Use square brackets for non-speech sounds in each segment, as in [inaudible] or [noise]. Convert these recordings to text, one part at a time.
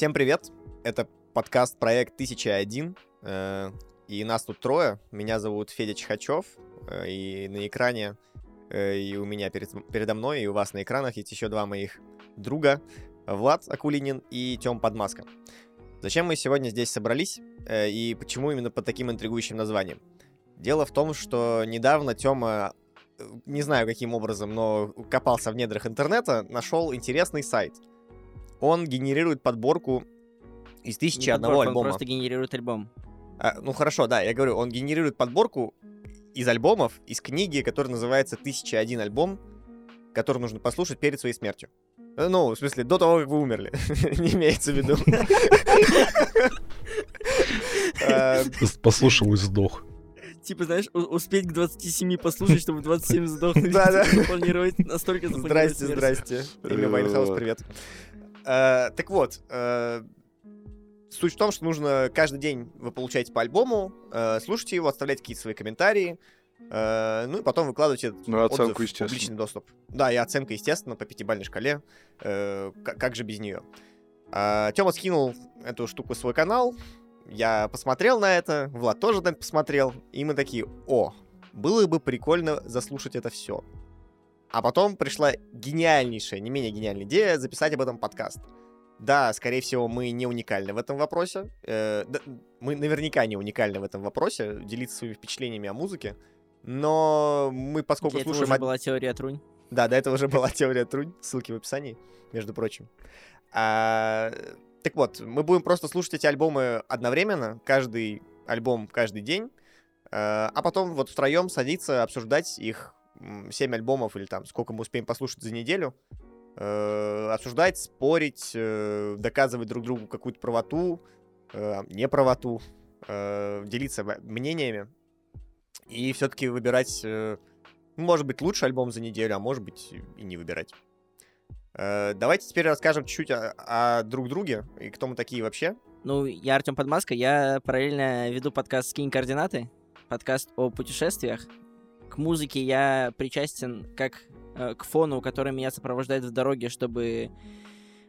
Всем привет! Это подкаст проект 1001, э, и нас тут трое. Меня зовут Федя Чехачев, э, и на экране, э, и у меня перед, передо мной, и у вас на экранах есть еще два моих друга, Влад Акулинин и Тём Подмаска. Зачем мы сегодня здесь собрались, и почему именно под таким интригующим названием? Дело в том, что недавно Тёма не знаю каким образом, но копался в недрах интернета, нашел интересный сайт — он генерирует подборку из тысячи не одного подборку, альбома. Он просто генерирует альбом. А, ну хорошо, да, я говорю, он генерирует подборку из альбомов, из книги, которая называется «Тысяча один альбом», который нужно послушать перед своей смертью. Э, ну, в смысле, до того, как вы умерли. [laughs] Не имеется в виду. [laughs] Э, Послушал и сдох. Типа, знаешь, успеть к 27 послушать, чтобы 27 сдохнуть. [laughs] Да, да. Планировать настолько Здрасте, здрасте. Имя Вайнхаус, привет. Э, так вот, э, суть в том, что нужно каждый день вы получаете по альбому, слушайте его, оставляйте какие-то свои комментарии, ну и потом выкладывайте этот ну, оценку, отзыв в публичный доступ. Да, и оценка, естественно, по пятибалльной шкале. Э, как, как же без нее? Э, Тёма скинул эту штуку в свой канал, я посмотрел на это, Влад тоже на это посмотрел, и мы такие, о, было бы прикольно заслушать это все. А потом пришла гениальнейшая, не менее гениальная идея записать об этом подкаст. Да, скорее всего, мы не уникальны в этом вопросе. Э, да, мы наверняка не уникальны в этом вопросе, делиться своими впечатлениями о музыке. Но мы, поскольку Для слушаем... Этого уже была теория Трунь. Да, до этого уже была теория Трунь. Ссылки в описании, между прочим. А, так вот, мы будем просто слушать эти альбомы одновременно, каждый альбом каждый день, а, а потом вот втроем садиться, обсуждать их 7 альбомов или там сколько мы успеем послушать за неделю, э, обсуждать, спорить, э, доказывать друг другу какую-то правоту, э, неправоту, э, делиться мнениями и все-таки выбирать, э, может быть, лучший альбом за неделю, а может быть и не выбирать. Э, давайте теперь расскажем чуть-чуть о, о друг друге и кто мы такие вообще. Ну, я Артем Подмаска, я параллельно веду подкаст «Скинь координаты», подкаст о путешествиях, к музыке я причастен как э, к фону, который меня сопровождает в дороге, чтобы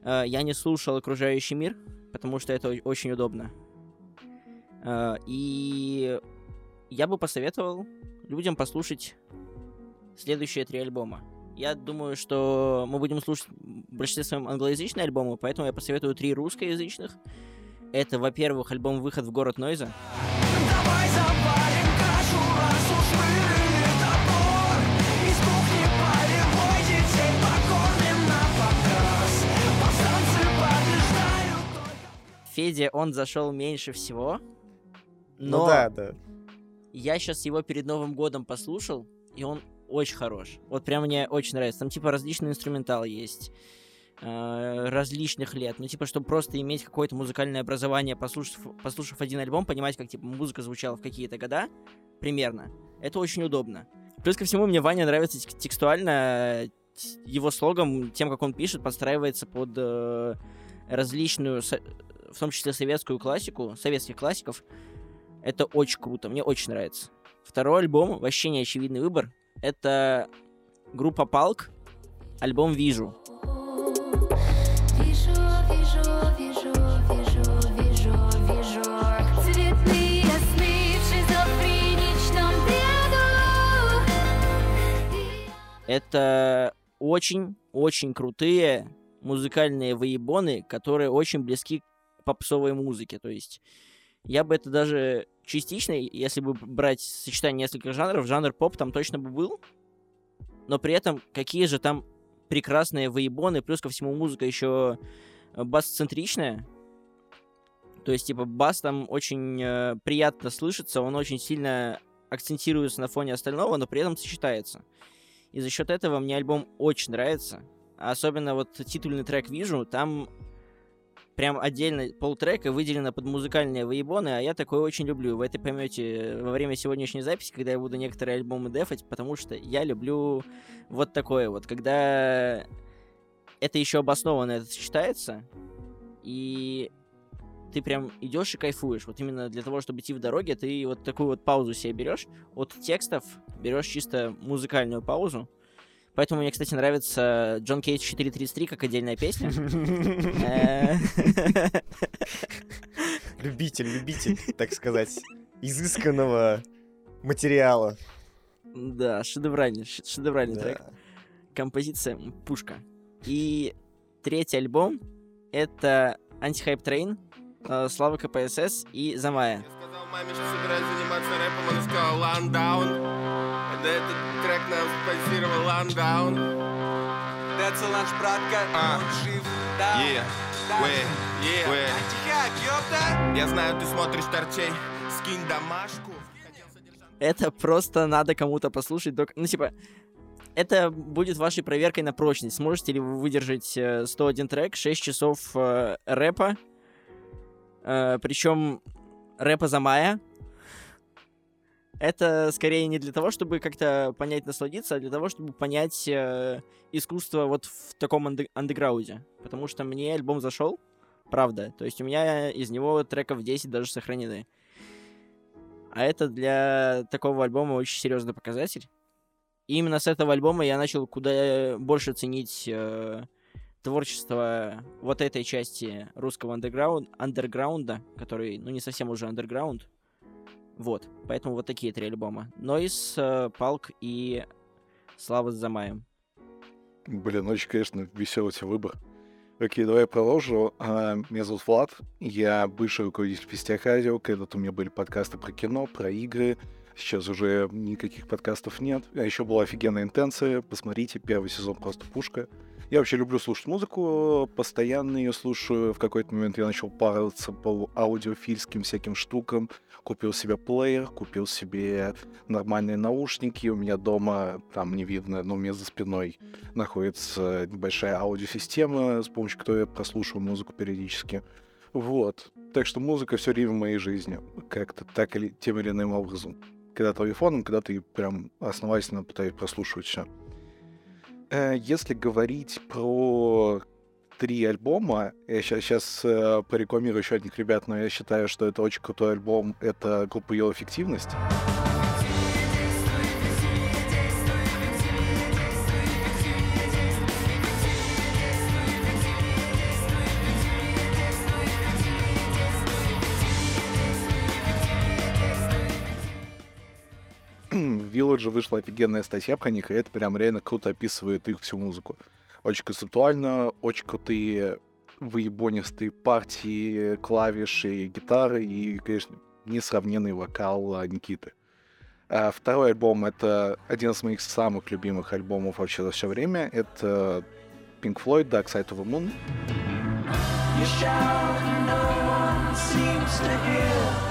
э, я не слушал окружающий мир, потому что это очень удобно. Э, и я бы посоветовал людям послушать следующие три альбома. Я думаю, что мы будем слушать в большинстве своем англоязычные альбомы, поэтому я посоветую три русскоязычных. Это, во-первых, альбом «Выход в город Нойза». Давай Федя, он зашел меньше всего. Ну но ну да, да. Я сейчас его перед Новым годом послушал, и он очень хорош. Вот прям мне очень нравится. Там типа различный инструментал есть э, различных лет. Ну, типа, чтобы просто иметь какое-то музыкальное образование, послушав, послушав один альбом, понимать, как типа музыка звучала в какие-то года, примерно. Это очень удобно. Плюс ко всему, мне Ваня нравится текстуально. Его слогом, тем, как он пишет, подстраивается под э, различную в том числе советскую классику, советских классиков. Это очень круто, мне очень нравится. Второй альбом, вообще не очевидный выбор, это группа Палк, альбом «Вижу». Это очень-очень крутые музыкальные выебоны, которые очень близки попсовой музыки. То есть я бы это даже частично, если бы брать сочетание нескольких жанров, жанр поп там точно бы был, но при этом какие же там прекрасные выебоны, плюс ко всему музыка еще бас-центричная, то есть, типа, бас там очень э, приятно слышится, он очень сильно акцентируется на фоне остального, но при этом сочетается. И за счет этого мне альбом очень нравится. Особенно вот титульный трек «Вижу», там прям отдельно полтрека выделено под музыкальные выебоны, а я такое очень люблю. Вы это поймете во время сегодняшней записи, когда я буду некоторые альбомы дефать, потому что я люблю вот такое вот, когда это еще обоснованно это сочетается, и ты прям идешь и кайфуешь. Вот именно для того, чтобы идти в дороге, ты вот такую вот паузу себе берешь. От текстов берешь чисто музыкальную паузу. Поэтому мне, кстати, нравится Джон Кейдж 433 как отдельная песня. Э, Любитель, любитель, так сказать, изысканного материала. Да, шедевральный, шедевральный трек. Композиция пушка. И третий альбом — это Антихайп Трейн, э, Слава КПСС и Замая. Маме, что собираюсь заниматься рэпом, она сказала «Ландаун». Да этот трек нам спонсировал «Ландаун». That's a ланч, братка, А. он жив, да, Yeah, да. way, Yeah. Антихайп, ёпта! Я знаю, ты смотришь торчей, скинь домашку. Это просто надо кому-то послушать. док- Ну, типа, это будет вашей проверкой на прочность. Сможете ли вы выдержать э, 101 трек, 6 часов э, рэпа, причем рэпа за мая. Это скорее не для того, чтобы как-то понять, насладиться, а для того, чтобы понять э, искусство вот в таком анде- андеграунде. Потому что мне альбом зашел, правда. То есть у меня из него треков 10 даже сохранены. А это для такого альбома очень серьезный показатель. И именно с этого альбома я начал куда больше ценить э, творчество вот этой части русского андерграунд, андерграунда, который, ну, не совсем уже андерграунд. Вот. Поэтому вот такие три альбома. Нойс, э, Палк и Слава с Замаем. Блин, очень, конечно, веселый у тебя выбор. Окей, давай я продолжу. А, Меня зовут Влад, я бывший руководитель Фестиах Радио. Когда-то у меня были подкасты про кино, про игры. Сейчас уже никаких подкастов нет. А еще была офигенная интенция. Посмотрите, первый сезон просто пушка. Я вообще люблю слушать музыку, постоянно ее слушаю. В какой-то момент я начал париться по аудиофильским всяким штукам. Купил себе плеер, купил себе нормальные наушники. У меня дома, там не видно, но у меня за спиной находится небольшая аудиосистема, с помощью которой я прослушиваю музыку периодически. Вот. Так что музыка все время в моей жизни. Как-то так или тем или иным образом. Когда телефоном, когда ты прям основательно пытаюсь прослушивать все. Если говорить про три альбома, я сейчас, сейчас порекламирую еще одних ребят, но я считаю, что это очень крутой альбом. Это группа Йо Эффективность. Village вышла офигенная статья про них, и это прям реально круто описывает их всю музыку. Очень концептуально, очень крутые выебонистые партии, клавиши, гитары и, конечно, несравненный вокал а, Никиты. А второй альбом — это один из моих самых любимых альбомов вообще за все время. Это Pink Floyd Dark Side of the Moon. You shout no one seems to hear.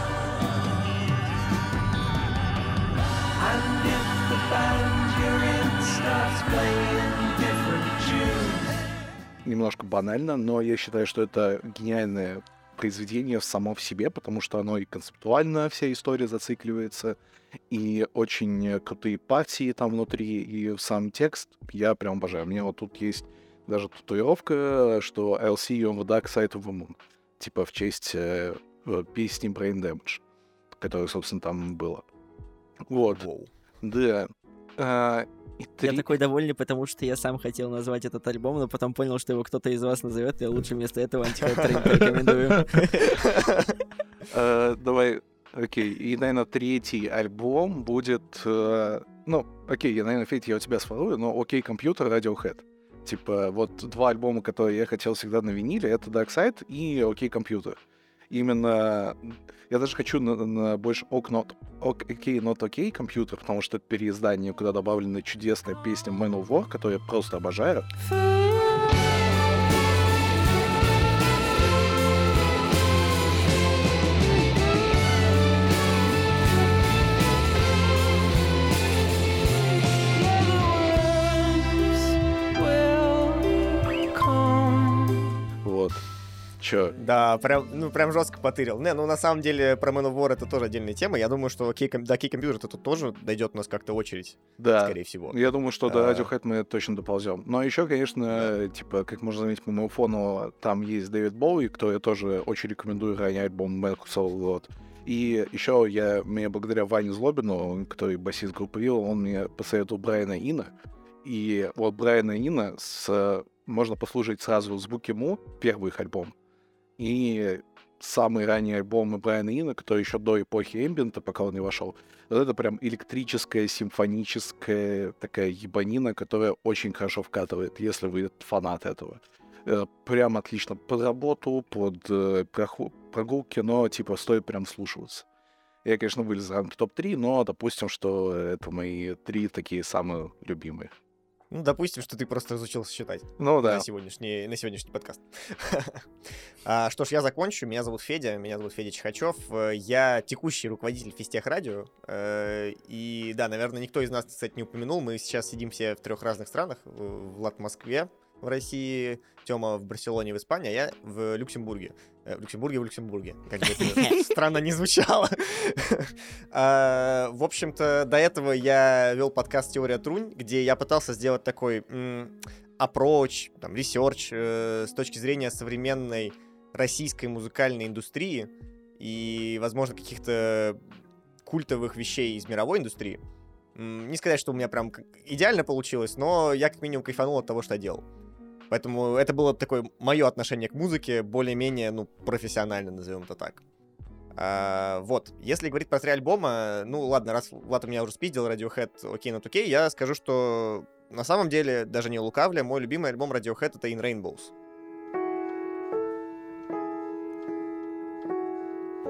Немножко банально, но я считаю, что это гениальное произведение само в себе, потому что оно и концептуально вся история зацикливается, и очень крутые партии там внутри, и сам текст я прям обожаю. Меня вот тут есть даже татуировка, что you on the dark side of the moon, типа в честь э, песни Brain Damage, которая, собственно, там была. Вот, Воу. да. А, и Я три- такой довольный, потому что я сам хотел назвать этот альбом, но потом понял, что его кто-то из вас назовет, и я лучше вместо этого антихайп рекомендую. Э, [laughs] Давай, окей. И, наверное, третий альбом будет... э, Ну, окей, я, наверное, Федь, я у тебя сворую, но окей, компьютер, Radiohead. Типа, вот два альбома, которые я хотел всегда на виниле, это Dark Side и окей, компьютер. Именно... Я даже хочу на, на больше ок, not, ок, окей, not окей, компьютер, потому что это переиздание, куда добавлена чудесная песня Man of War, которую я просто обожаю. Чё? Да, прям, ну, прям жестко потырил. Не, ну, на самом деле, про Man of War это тоже отдельная тема. Я думаю, что кей, до Кей Компьютер это тут тоже дойдет у нас как-то очередь, Да. скорее всего. Я думаю, что до А. Radiohead мы точно доползем. Но еще, конечно, типа, как можно заметить по моему фону, там есть Дэвид Боуи, кто я тоже очень рекомендую ранний альбом Mercosur, вот. И еще я, мне благодаря Ване Злобину, который басист группы Вилл, он мне посоветовал Брайана Ина. И вот Брайана Ина с, можно послушать сразу звуки Му, первый их альбом, и самые ранние альбомы Брайана Ина, которые еще до эпохи эмбиента, пока он не вошел, вот это прям электрическая, симфоническая такая ебанина, которая очень хорошо вкатывает, если вы фанат этого. Э, Прям отлично под работу, под э, прогулки, но типа стоит прям слушаться. Я, конечно, вылез из рамки топ-3, но допустим, что это мои три такие самые любимые. Ну, допустим, что ты просто разучился считать Ну да. на, сегодняшний, на сегодняшний подкаст. [laughs] А, Что ж, я закончу. Меня зовут Федя, меня зовут Федя Чихачев. Э, Я текущий руководитель Физтех Радио. Э, И да, наверное, никто из нас, кстати, не упомянул. Мы сейчас сидим все в трех разных странах. В- Влад в Москве, в России, Тёма в Барселоне, в Испании, а я в Люксембурге. Э, В Люксембурге, в Люксембурге. Как бы это [laughs] странно не звучало. [laughs] А, В общем-то, до этого я вел подкаст «Теория Трунь», где я пытался сделать такой approach, там, research э, с точки зрения современной российской музыкальной индустрии и, возможно, каких-то культовых вещей из мировой индустрии. Не сказать, что у меня прям идеально получилось, но я как минимум кайфанул от того, что я делал. Поэтому это было такое мое отношение к музыке, более-менее, ну, профессионально, назовем это так. А, вот, если говорить про три альбома, ну ладно, раз Влад у меня уже спиздил Radiohead окей, not окей, я скажу, что на самом деле, даже не лукавля, мой любимый альбом Radiohead это In Rainbows.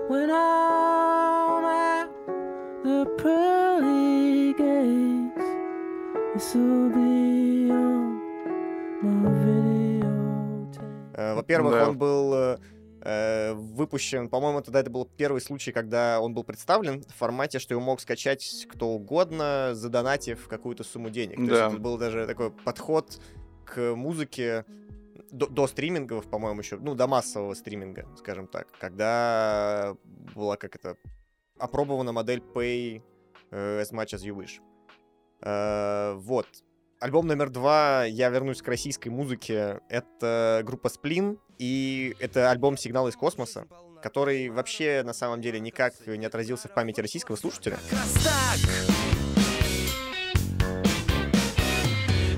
When I'm at the pearly gates, this will be. Э, Во-первых, Да. он был э, э, выпущен, по-моему, тогда это был первый случай, когда он был представлен в формате, что его мог скачать кто угодно, задонатив какую-то сумму денег. То есть Да. это был даже такой подход к музыке до, до стримингов, по-моему, еще, ну, до массового стриминга, скажем так, когда была как это опробована модель Pay э, as much as you wish. Э, вот. Альбом номер два, я вернусь к российской музыке, это группа Сплин, и это альбом «Сигнал из космоса», который вообще, на самом деле, никак не отразился в памяти российского слушателя.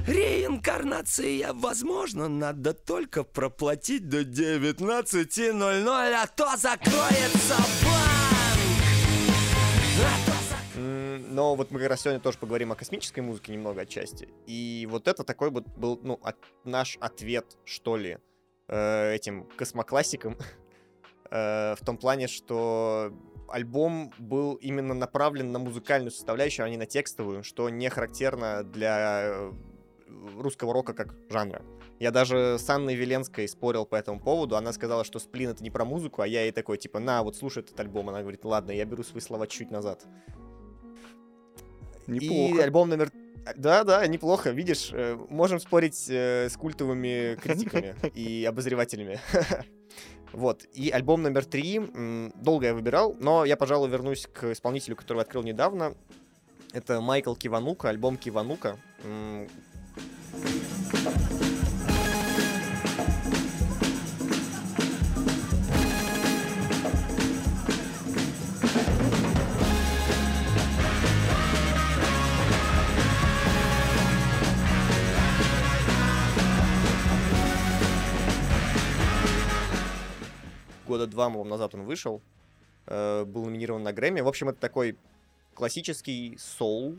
Реинкарнация возможно, надо только проплатить до 19.00, а то закроется банк. А то Но вот мы как раз сегодня тоже поговорим о космической музыке немного отчасти. И вот это такой вот был, ну, от- наш ответ, что ли, э, этим космоклассикам. [laughs] Э, В том плане, что альбом был именно направлен на музыкальную составляющую, а не на текстовую, что не характерно для э, русского рока как жанра. Я даже с Анной Веленской спорил по этому поводу. Она сказала, что сплин это не про музыку, а я ей такой, типа, на, вот слушай этот альбом. Она говорит, ладно, я беру свои слова чуть назад. И Неплохо. альбом номер... Да, да, неплохо. Видишь, э, можем спорить э, с культовыми критиками [laughs] и обозревателями. [laughs] Вот. И альбом номер три. Долго я выбирал, но я, пожалуй, вернусь к исполнителю, которого открыл недавно. Это Майкл Киванука, альбом Киванука. М, года два, по назад он вышел. э, Был номинирован на Грэмми. В общем, это такой классический соул,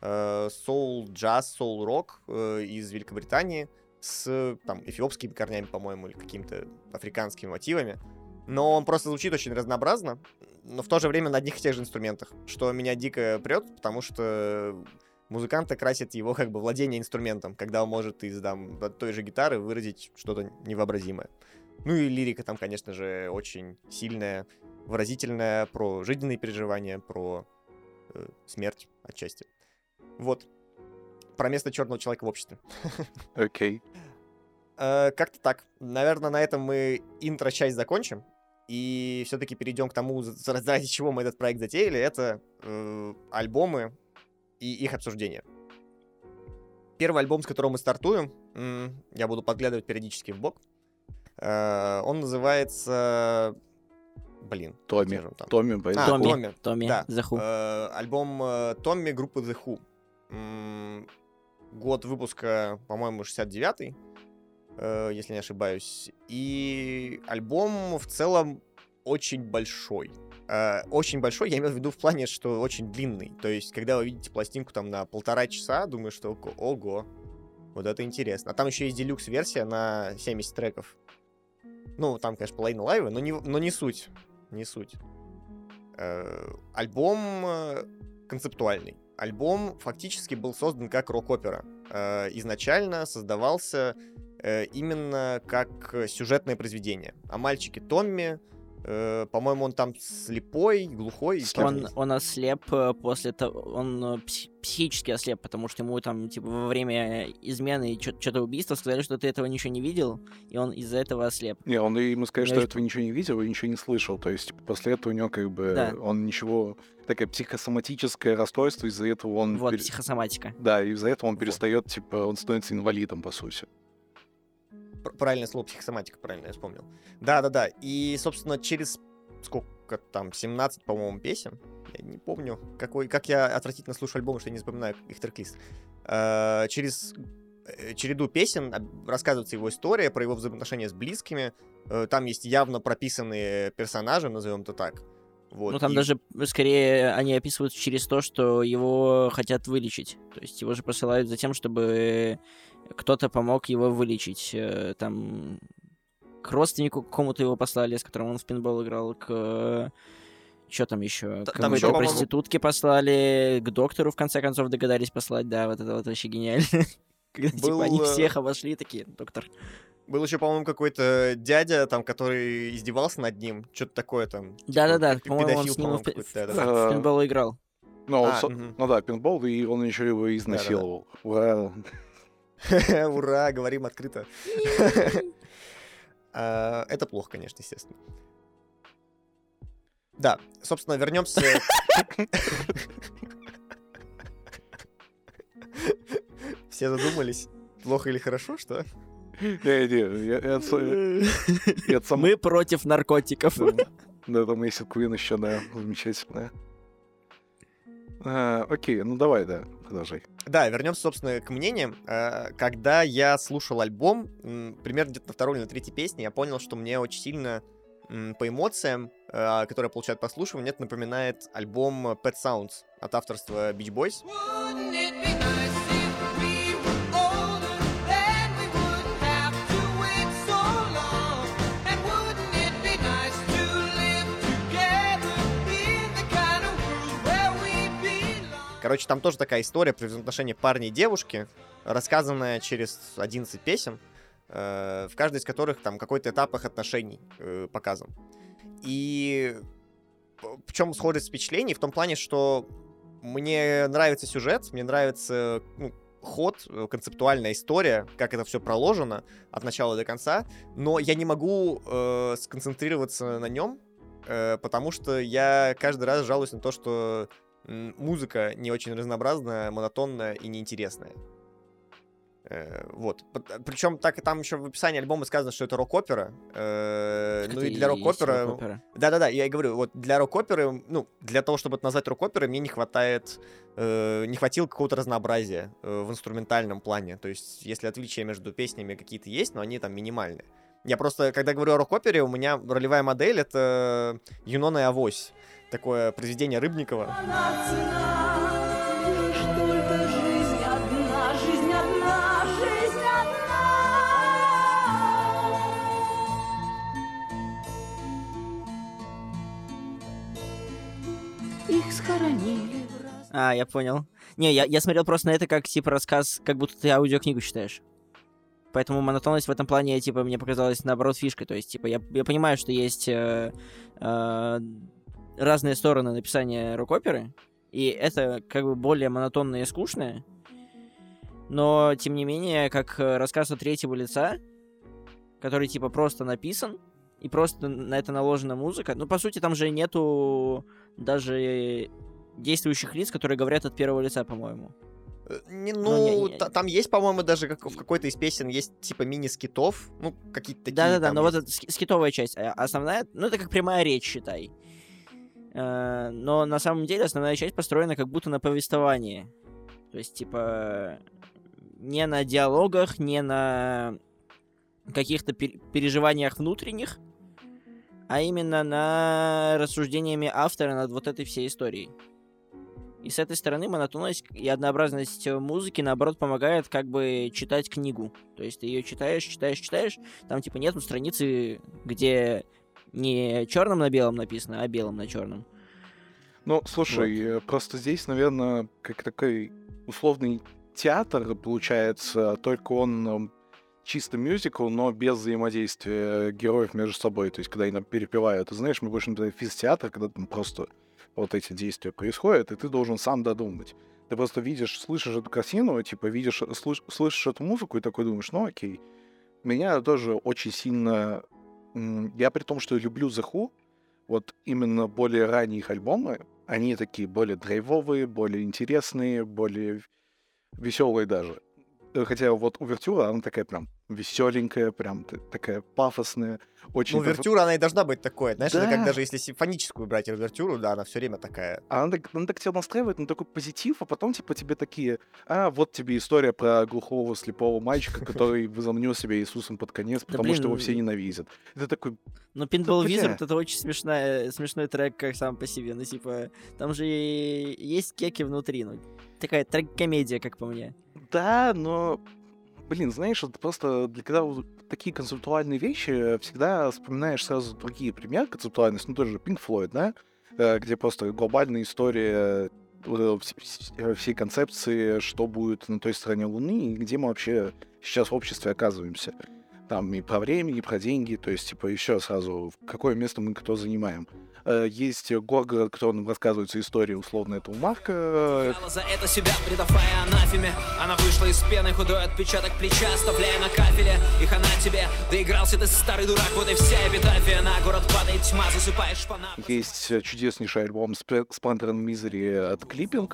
э, соул джаз, соул рок э, из Великобритании с там эфиопскими корнями, по-моему, или какими-то африканскими мотивами. Но он просто звучит очень разнообразно, но в то же время на одних и тех же инструментах, что меня дико прет, потому что музыканта красит его как бы владение инструментом, когда он может из там, той же гитары выразить что-то невообразимое. Ну и лирика там, конечно же, очень сильная, выразительная про жизненные переживания, про э, смерть отчасти. Вот. Про место черного человека в обществе. [laughs] Окей. э, как-то так. Наверное, на этом мы интро-часть закончим. И все-таки перейдем к тому, ради чего мы этот проект затеяли. Это э, альбомы и их обсуждение. Первый альбом, с которого мы стартуем, я буду подглядывать периодически в бок. Э, он называется... Блин. Томми. Томми, А, Томми. Томми. Томми, Да. The Who. Э, альбом э, Томми группы The Who. Год выпуска, по-моему, 69-й, э, если не ошибаюсь. И альбом в целом очень большой. Очень большой, я имею в виду в плане, что очень длинный. То есть, когда вы видите пластинку там на полтора часа, думаю, что ого, ого, вот это интересно. А там еще есть делюкс-версия на 70 треков. Ну, там, конечно, половина лайва, но не, но не суть. Не суть. Э, альбом э, концептуальный. Альбом фактически был создан как рок-опера. Э, изначально создавался именно как сюжетное произведение. О мальчике Томми, э, по-моему, он там слепой, глухой. Он, он ослеп э, после того, он э, пси- психически ослеп, потому что ему там, типа, во время измены и что-то убийства сказали, что ты этого ничего не видел, и он из-за этого ослеп. Не, он ему сказать, Я что очень- этого ничего не видел и ничего не слышал. То есть после этого у него как бы Да. он ничего... Такое психосоматическое расстройство, из-за этого он... Вот, пере- психосоматика. Да, из-за этого он Вот. перестает, типа, он становится инвалидом, по сути. Пр- Правильное слово психосоматика, правильно я вспомнил. Да-да-да. И, собственно, через сколько там, 17, по-моему, песен. Я не помню, какой, как я отвратительно слушаю альбомы, что я не запоминаю их трек-лист. Э, через э, череду песен рассказывается его история, про его взаимоотношения с близкими. Э, Там есть явно прописанные персонажи, назовем это так. Вот. Ну, там и- даже, скорее, они описывают через то, что его хотят вылечить. То есть его же посылают за тем, чтобы кто-то помог его вылечить. Э, Там к родственнику какому-то его послали, с которым он в пинбол играл, к... Что там еще? Т- К там по-моему- проститутке послали, к доктору, в конце концов, догадались послать. Да, вот это вот вообще гениально. [laughs] Когда, Был, типа, они э, всех обошли, такие, доктор. Был еще, по-моему, какой-то дядя, там, который издевался над ним. Что-то такое там. типа, Да-да-да, пи- по-моему, он с ним в в. А, пинбол играл. Ну, он А, со- мгм. ну да, пинбол, и он еще его изнасиловал. Ура. [laughs] Ура, говорим открыто. [laughs] А, Это плохо, конечно, естественно. Да, собственно, вернемся. [laughs] Все задумались, плохо или хорошо, что? Не-не, я- я от- я от сам- Мы против наркотиков. Да, там есть Queen еще, да, замечательная. А, Окей, ну давай, да, продолжай. Да, вернемся, собственно, к мнениям. Э, Когда я слушал альбом, примерно где-то на второй или на третьей песне, я понял, что мне очень сильно по эмоциям, э, которые я получаю от прослушивания, это напоминает альбом Pet Sounds от авторства Beach Boys. Короче, там тоже такая история про взаимоотношения парня и девушки, рассказанная через 11 песен, э, в каждой из которых там какой-то этап их отношений э, показан. И в чем сходит впечатление? В том плане, что мне нравится сюжет, мне нравится ну, ход, э, концептуальная история, как это все проложено от начала до конца, но я не могу э, сконцентрироваться на нем, э, потому что я каждый раз жалуюсь на то, что музыка не очень разнообразная, монотонная и неинтересная. Э, Вот. Причем так и там еще в описании альбома сказано, что это рок-опера. Э, Ну Это и для есть рок-опера... рок-опера. Да-да-да, я и говорю, вот для рок-оперы, ну, для того, чтобы это назвать рок-оперой, мне не хватает, э, не хватило какого-то разнообразия э, в инструментальном плане. То есть, если отличия между песнями какие-то есть, но они там минимальные. Я просто, когда говорю о рок-опере, у меня ролевая модель — это Юнона и Авось. Такое произведение Рыбникова. Их схоронили. А, я понял. Не, я, я смотрел просто на это как, типа, рассказ, как будто ты аудиокнигу читаешь. Поэтому монотонность в этом плане, типа, мне показалась, наоборот, фишкой. То есть, типа, я, я понимаю, что есть э, э, разные стороны написания рок-оперы, и это, как бы, более монотонное и скучное. Но, тем не менее, как э, рассказ от третьего лица, который типа просто написан, и просто на это наложена музыка. Ну, по сути, там же нету даже действующих лиц, которые говорят от первого лица, по-моему. Э, Не, Ну, ну, не- не- та- там есть, по-моему, даже как в какой-то из песен есть типа мини-скитов, ну, какие-то такие. Да-да-да, но вот эта ски- скитовая часть, а основная, ну, это как прямая речь, считай. Э, Но на самом деле основная часть построена как будто на повествовании. То есть, типа, не на диалогах, не на каких-то пер- переживаниях внутренних, а именно на рассуждениями автора над вот этой всей историей. И с этой стороны монотонность и однообразность музыки, наоборот, помогает как бы читать книгу. То есть ты ее читаешь, читаешь, читаешь, там типа нету страницы, где не черным на белом написано, а белым на черном. Ну, слушай, э, просто здесь, наверное, как такой условный театр получается, только он м, чисто мюзикл, но без взаимодействия героев между собой. То есть, когда они перепевают, ты знаешь, мы больше например, физ-театр, когда там просто вот эти действия происходят, и ты должен сам додумать. Ты просто видишь, слышишь эту картину, типа видишь, слыш- слышишь эту музыку и такой думаешь, ну окей. Меня тоже очень сильно... Я при том, что люблю The Who, вот именно более ранние их альбомы, они такие более драйвовые, более интересные, более веселые даже. Э, Хотя вот увертюра, она такая прям веселенькая, прям такая пафосная, очень... Ну, увертюра, она и должна быть такой. Знаешь, это как Да. даже если симфоническую брать увертюру, да, она все время такая. А Она так, она так тебя настраивает на такой позитив, а потом, типа, тебе такие, а, вот тебе история про глухого слепого мальчика, [laughs] который возомнил себя Иисусом под конец, Да потому что его все ненавидят. Это такой, Но Pinball. Wizard это очень смешная, смешной трек как сам по себе. Ну, типа, там же и есть кеки внутри. Ну, такая трек-комедия, как по мне. да, но, блин, знаешь, это просто для когда вот такие концептуальные вещи, всегда вспоминаешь сразу другие примеры концептуальности, ну, тоже Pink Floyd, да, Э, где просто глобальная история вс- э, всей концепции, что будет на той стороне Луны, и где мы вообще сейчас в обществе оказываемся. Там и про время, и про деньги, то есть, типа, еще сразу, какое место мы кто занимаем. Э, Есть Горгород, в котором рассказывается история, условно, этого Марка, за это себя, предавая анафеме Она вышла из пены, худой отпечаток плеча Оставляя на кафеле, и хана тебе Доигрался ты, старый дурак, вот и вся эпитафия На город падает тьма, засыпаешь по нам Есть э, чудеснейший альбом Splinter and Misery от Clipping.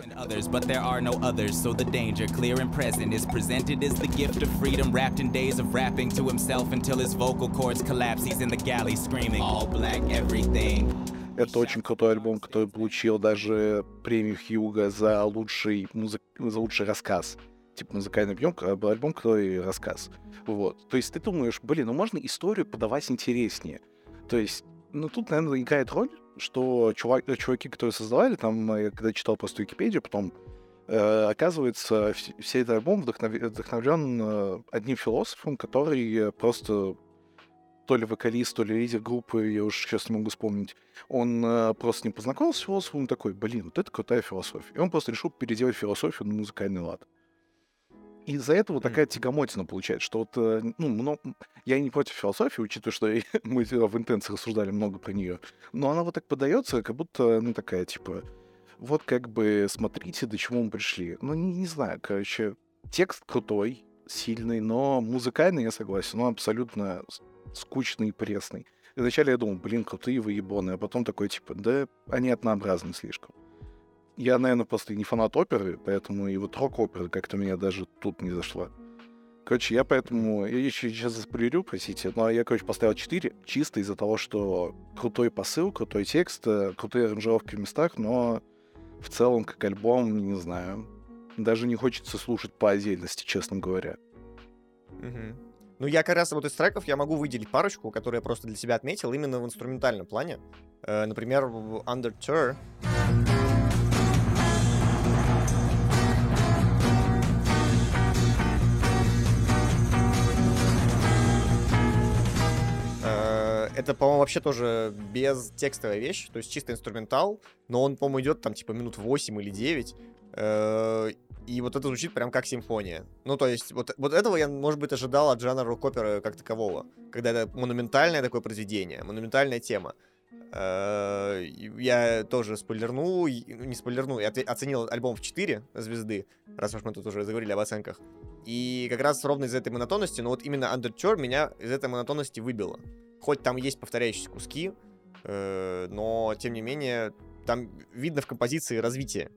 but there are no others. So the danger, clear and present, is presented as the gift of freedom, wrapped in days of rapping to himself until his vocal cords collapse. He's in the galley screaming, all black, everything. Это очень крутой альбом, который получил даже премию Хьюга за лучший, музык... за лучший рассказ. Типа музыкальный объем, а альбом, который рассказ. Вот. То есть ты думаешь, блин, ну можно историю подавать интереснее. То есть, ну тут, наверное, играет роль, что чувак, э, чуваки, которые создавали, там, э, я когда читал просто Википедию, потом э, оказывается, вс- весь этот альбом вдохнов- вдохновлен э, одним философом, который э, просто то ли вокалист, то ли лидер группы, я уж сейчас не могу вспомнить, он э, просто ним познакомился с философом, он такой, блин, вот это крутая философия. И он просто решил переделать философию на музыкальный лад. И из-за этого такая тягомотина получается, что вот, э, ну, мно- я не против философии, учитывая, что [laughs] мы в интенции рассуждали много про нее, но она вот так подается, как будто, ну, такая, типа, вот как бы смотрите, до чего мы пришли. Ну, не, не знаю, короче, текст крутой, сильный, но музыкальный, я согласен, он абсолютно скучный и пресный. И вначале я думал, блин, крутые выебоны, а потом такой, типа, да, они однообразны слишком. Я, наверное, просто не фанат оперы, поэтому и вот рок-опера как-то меня даже тут не зашла. Короче, я поэтому... Я еще сейчас заспойлерю, простите, но я, короче, поставил 4 чисто из-за того, что крутой посыл, крутой текст, э, крутые аранжировки в местах, но в целом, как альбом, не знаю, даже не хочется слушать по отдельности, честно говоря. Мгм. Ну, я как раз вот из треков я могу выделить парочку, которые я просто для себя отметил именно в инструментальном плане. Э, например, Under Tour. Э, Это, по-моему, вообще тоже без текстовая вещь, то есть чисто инструментал, но он, по-моему, идет там типа минут 8 или 9. И вот это звучит прям как симфония. Ну, то есть, вот, вот этого я, может быть, ожидал от жанра рок-оперы как такового. Когда это монументальное такое произведение, монументальная тема. Э, Я тоже спойлерну, ну, не спойлерну, я оценил альбом в 4 звезды, раз уж мы тут уже заговорили об оценках. И как раз ровно из-за этой монотонности, но вот именно Underture меня из этой монотонности выбило. Хоть там есть повторяющиеся куски, э, но тем не менее там видно в композиции развитие.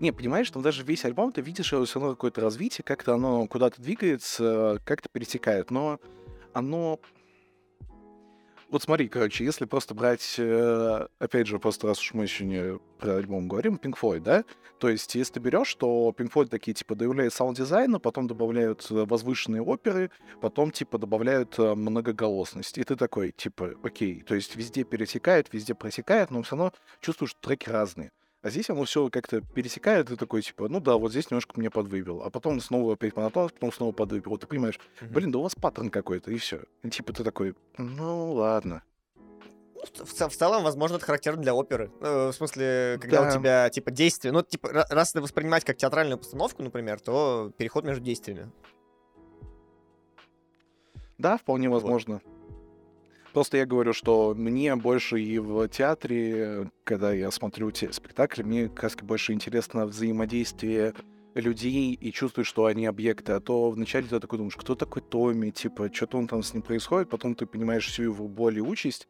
Не, понимаешь, там даже весь альбом ты видишь его все равно какое-то развитие, как-то оно куда-то двигается, как-то перетекает, но оно... Вот смотри, короче, если просто брать, э, опять же, просто раз уж мы еще не про альбом говорим, Pink Floyd, да? То есть, если ты берешь, то Pink Floyd такие, типа, добавляют саунд-дизайна, потом добавляют э, возвышенные оперы, потом, типа, добавляют э, многоголосность. И ты такой, типа, окей, то есть везде перетекает, везде протекает, но все равно чувствуешь, что треки разные. А здесь оно все как-то пересекает, и такой, типа, ну да, вот здесь немножко меня подвыбил. А потом снова опять монотон, потом снова подвыбил. Вот ты понимаешь, блин, да у вас паттерн какой-то, и все. И типа ты такой, ну ладно. Ну, в, в целом, возможно, это характерно для оперы. Э, в смысле, когда Да. у тебя, типа, действие... Ну, типа, ра- раз это воспринимать как театральную постановку, например, то переход между действиями. Да, вполне возможно. Просто я говорю, что мне больше и в театре, когда я смотрю те спектакли, мне как раз больше интересно взаимодействие людей и чувствуешь, что они объекты. А то вначале ты такой думаешь, кто такой Томми, типа, что-то он там с ним происходит, потом ты понимаешь всю его боль и участь.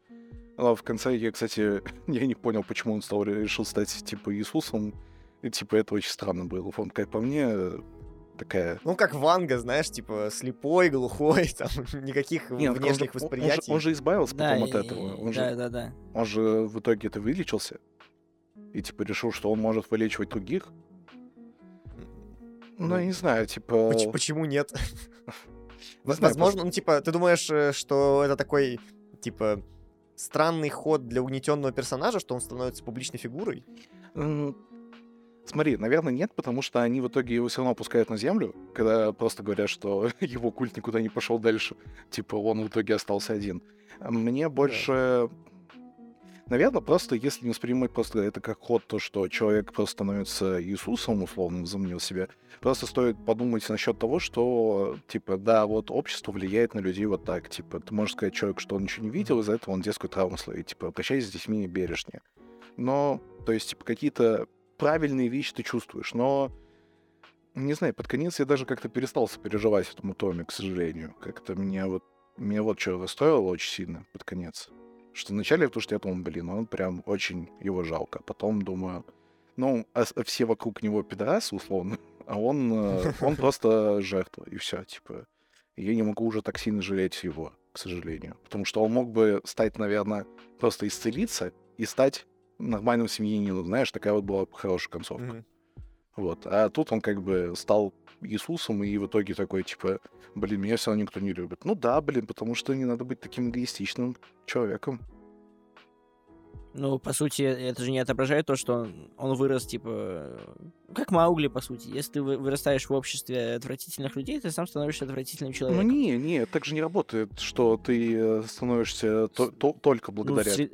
А в конце я, кстати, [laughs] я не понял, почему он стал решил стать, типа, Иисусом. И, типа, это очень странно было. Он, как по мне, такая... Ну, как Ванга, знаешь, типа, слепой, глухой, [laughs] там, никаких Не, он же- внешних он же- восприятий. Он же, избавился Да, потом от и- этого. Он да, же, да, да. он же в итоге это вылечился. И типа решил, что он может вылечивать других. Ну, я не знаю, типа... Поч- Почему нет? [laughs] Возможно, ну, типа, ты думаешь, э, что это такой, типа, странный ход для угнетенного персонажа, что он становится публичной фигурой? Смотри, наверное, нет, потому что они в итоге его все равно опускают на землю, когда просто говорят, что [laughs] его культ никуда не пошел дальше. Типа, он в итоге остался один. Мне больше... Наверное, просто если не воспринимать просто это как ход, то, что человек просто становится Иисусом, условно, возомнил себя, просто стоит подумать насчет того, что, типа, да, вот общество влияет на людей вот так. Типа, ты можешь сказать человеку, что он ничего не видел, из-за этого он детскую травму словит. Типа, обращайся с детьми бережнее. Но, то есть, типа, какие-то правильные вещи ты чувствуешь, но не знаю, под конец я даже как-то перестал сопереживать этому Томе, к сожалению. Как-то меня вот меня вот что расстроило очень сильно под конец. Что вначале, потому что я думал, блин, он прям очень его жалко. Потом думаю, ну, а все вокруг него пидорасы, условно, [laughs] а он, э, [laughs] он просто жертва, и все, типа. Я не могу уже так сильно жалеть его, к сожалению. Потому что он мог бы стать, наверное, просто исцелиться и стать нормальным семьянином. Знаешь, такая вот была бы хорошая концовка. Мгм. Вот. А тут он как бы стал Иисусом, и в итоге такой, типа, блин, меня все равно никто не любит. Ну да, блин, потому что не надо быть таким эгоистичным человеком. Ну, по сути, это же не отображает то, что он, он вырос, типа, э, как Маугли, по сути. Если ты вы- вырастаешь в обществе отвратительных людей, ты сам становишься отвратительным Ну человеком. не, не, так же не работает, что ты э, становишься то- то- только Ну, благодаря...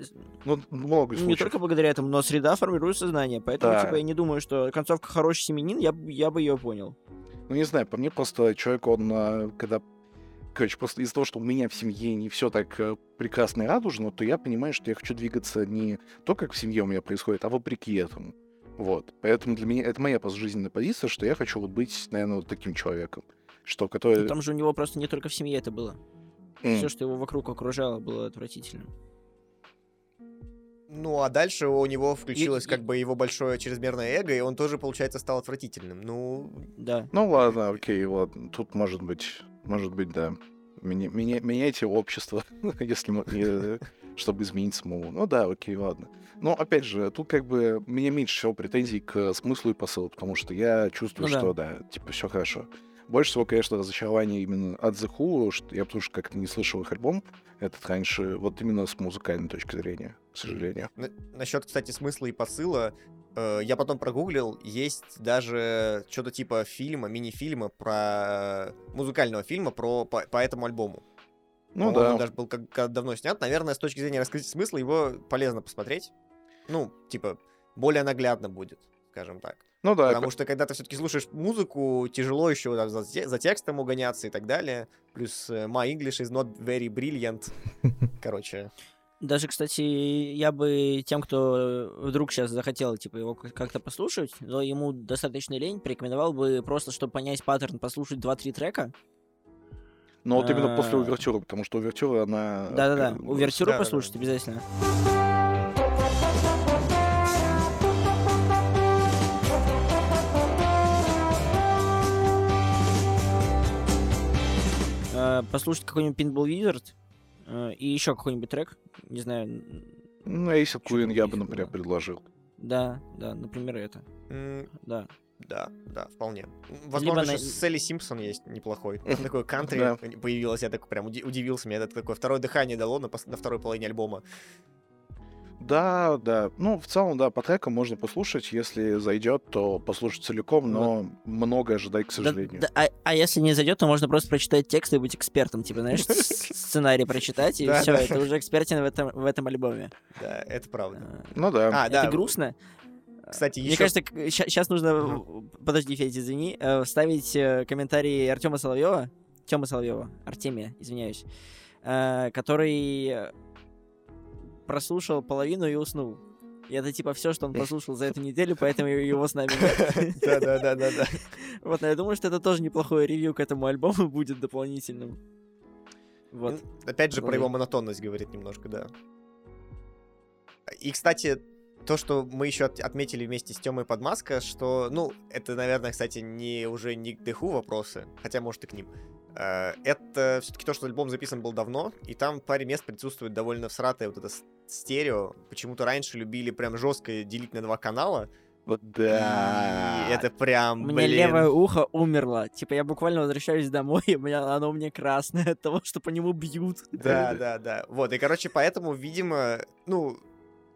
Ну, много ну, не случаев. только благодаря этому, но среда формирует сознание. Поэтому, Да. типа, я не думаю, что концовка хороший семенин, я, я бы ее понял. Ну, не знаю, по мне просто человек, он, а, когда... Короче, просто из-за того, что у меня в семье не все так э, прекрасно и радужно, то я понимаю, что я хочу двигаться не то, как в семье у меня происходит, а вопреки этому. Вот. Поэтому для меня это моя просто жизненная позиция, что я хочу вот быть, наверное, вот таким человеком. Что, который... Ну, Там же у него просто не только в семье это было. М. Все, что его вокруг окружало, было отвратительным. Ну, а дальше у него включилось и- как бы его большое чрезмерное эго, и он тоже, получается, стал отвратительным. Ну, Да. Ну ладно, окей, ладно. Тут может быть, может быть, да. Меня, меня, меняйте общество, [laughs] если чтобы изменить самому. Ну да, окей, ладно. Но опять же, тут как бы мне меньше всего претензий к смыслу и посылу, потому что я чувствую, Ну да. что да, типа все хорошо. Больше всего, конечно, разочарование именно от The Who, что я потому что как-то не слышал их альбом этот раньше, вот именно с музыкальной точки зрения, к сожалению. насчет, кстати, смысла и посыла, я потом прогуглил, есть даже что-то типа фильма, мини-фильма про... музыкального фильма про, по, по этому альбому. Ну да. Он даже был как, как давно снят. Наверное, с точки зрения раскрытия смысла его полезно посмотреть. Ну, типа, более наглядно будет, скажем так. Ну да, Потому что когда ты все-таки слушаешь музыку, тяжело еще там за, за текстом угоняться и так далее. Плюс э, my English is not very brilliant. [laughs] Короче, Даже, кстати, я бы тем, кто вдруг сейчас захотел, типа, его как- как-то послушать, но ему достаточно лень, порекомендовал бы просто, чтобы понять паттерн, послушать 2-3 трека. Но вот именно после А. увертюры, потому что увертюра, она... Да-да-да, э, увертюру послушать обязательно. Э, Послушать какой-нибудь Pinball Wizard и еще какой-нибудь трек, не знаю, Ну, Ace of Queen я бы, например, да. предложил. да, да, например, это, М, да. Да, да, вполне. Возможно, на- еще Селли Симпсон есть неплохой. [laughs] Там такое кантри появилось, я так прям уди- удивился. Мне это такое второе дыхание дало на, на второй половине альбома. Да, да. Ну, в целом, да, по трекам можно послушать. Если зайдет, то послушать целиком, но много ожидать, к Да- сожалению. да, а, а если не зайдет, то можно просто прочитать текст и быть экспертом. Типа, знаешь, [laughs] сценарий прочитать, и Да, все, да. это уже экспертен в этом, в этом альбоме. Да, это правда. Э, Ну да. А, да. Это грустно. Кстати, Мне еще... кажется, сейчас нужно... Подожди, Федя, извини. э, Вставить э, комментарий Артема Соловьева. Тёма Соловьева. Артемия, извиняюсь. э, Который прослушал половину и уснул. И это типа все, что он послушал за эту неделю, поэтому его с нами нет. [laughs] Да-да-да-да-да. [laughs] Вот, но я думаю, что это тоже неплохое ревью к этому альбому [laughs] будет дополнительным. Вот. М, Опять же, про его монотонность говорит немножко, да. И, кстати, то, что мы еще от- отметили вместе с Тёмой Подмаска, что, ну, это, наверное, кстати, не уже не к Деху вопросы, хотя, может, и к ним. Э, Это все-таки то, что альбом записан был давно, и там в паре мест присутствует довольно всратое вот это стерео. Почему-то раньше любили прям жестко делить на два канала. Вот да. И это прям, У меня блин. левое ухо умерло. Типа я буквально возвращаюсь домой, [laughs] и у меня, оно у меня красное от того, что по нему бьют. Да, да, да. Вот, и, короче, поэтому, видимо, ну,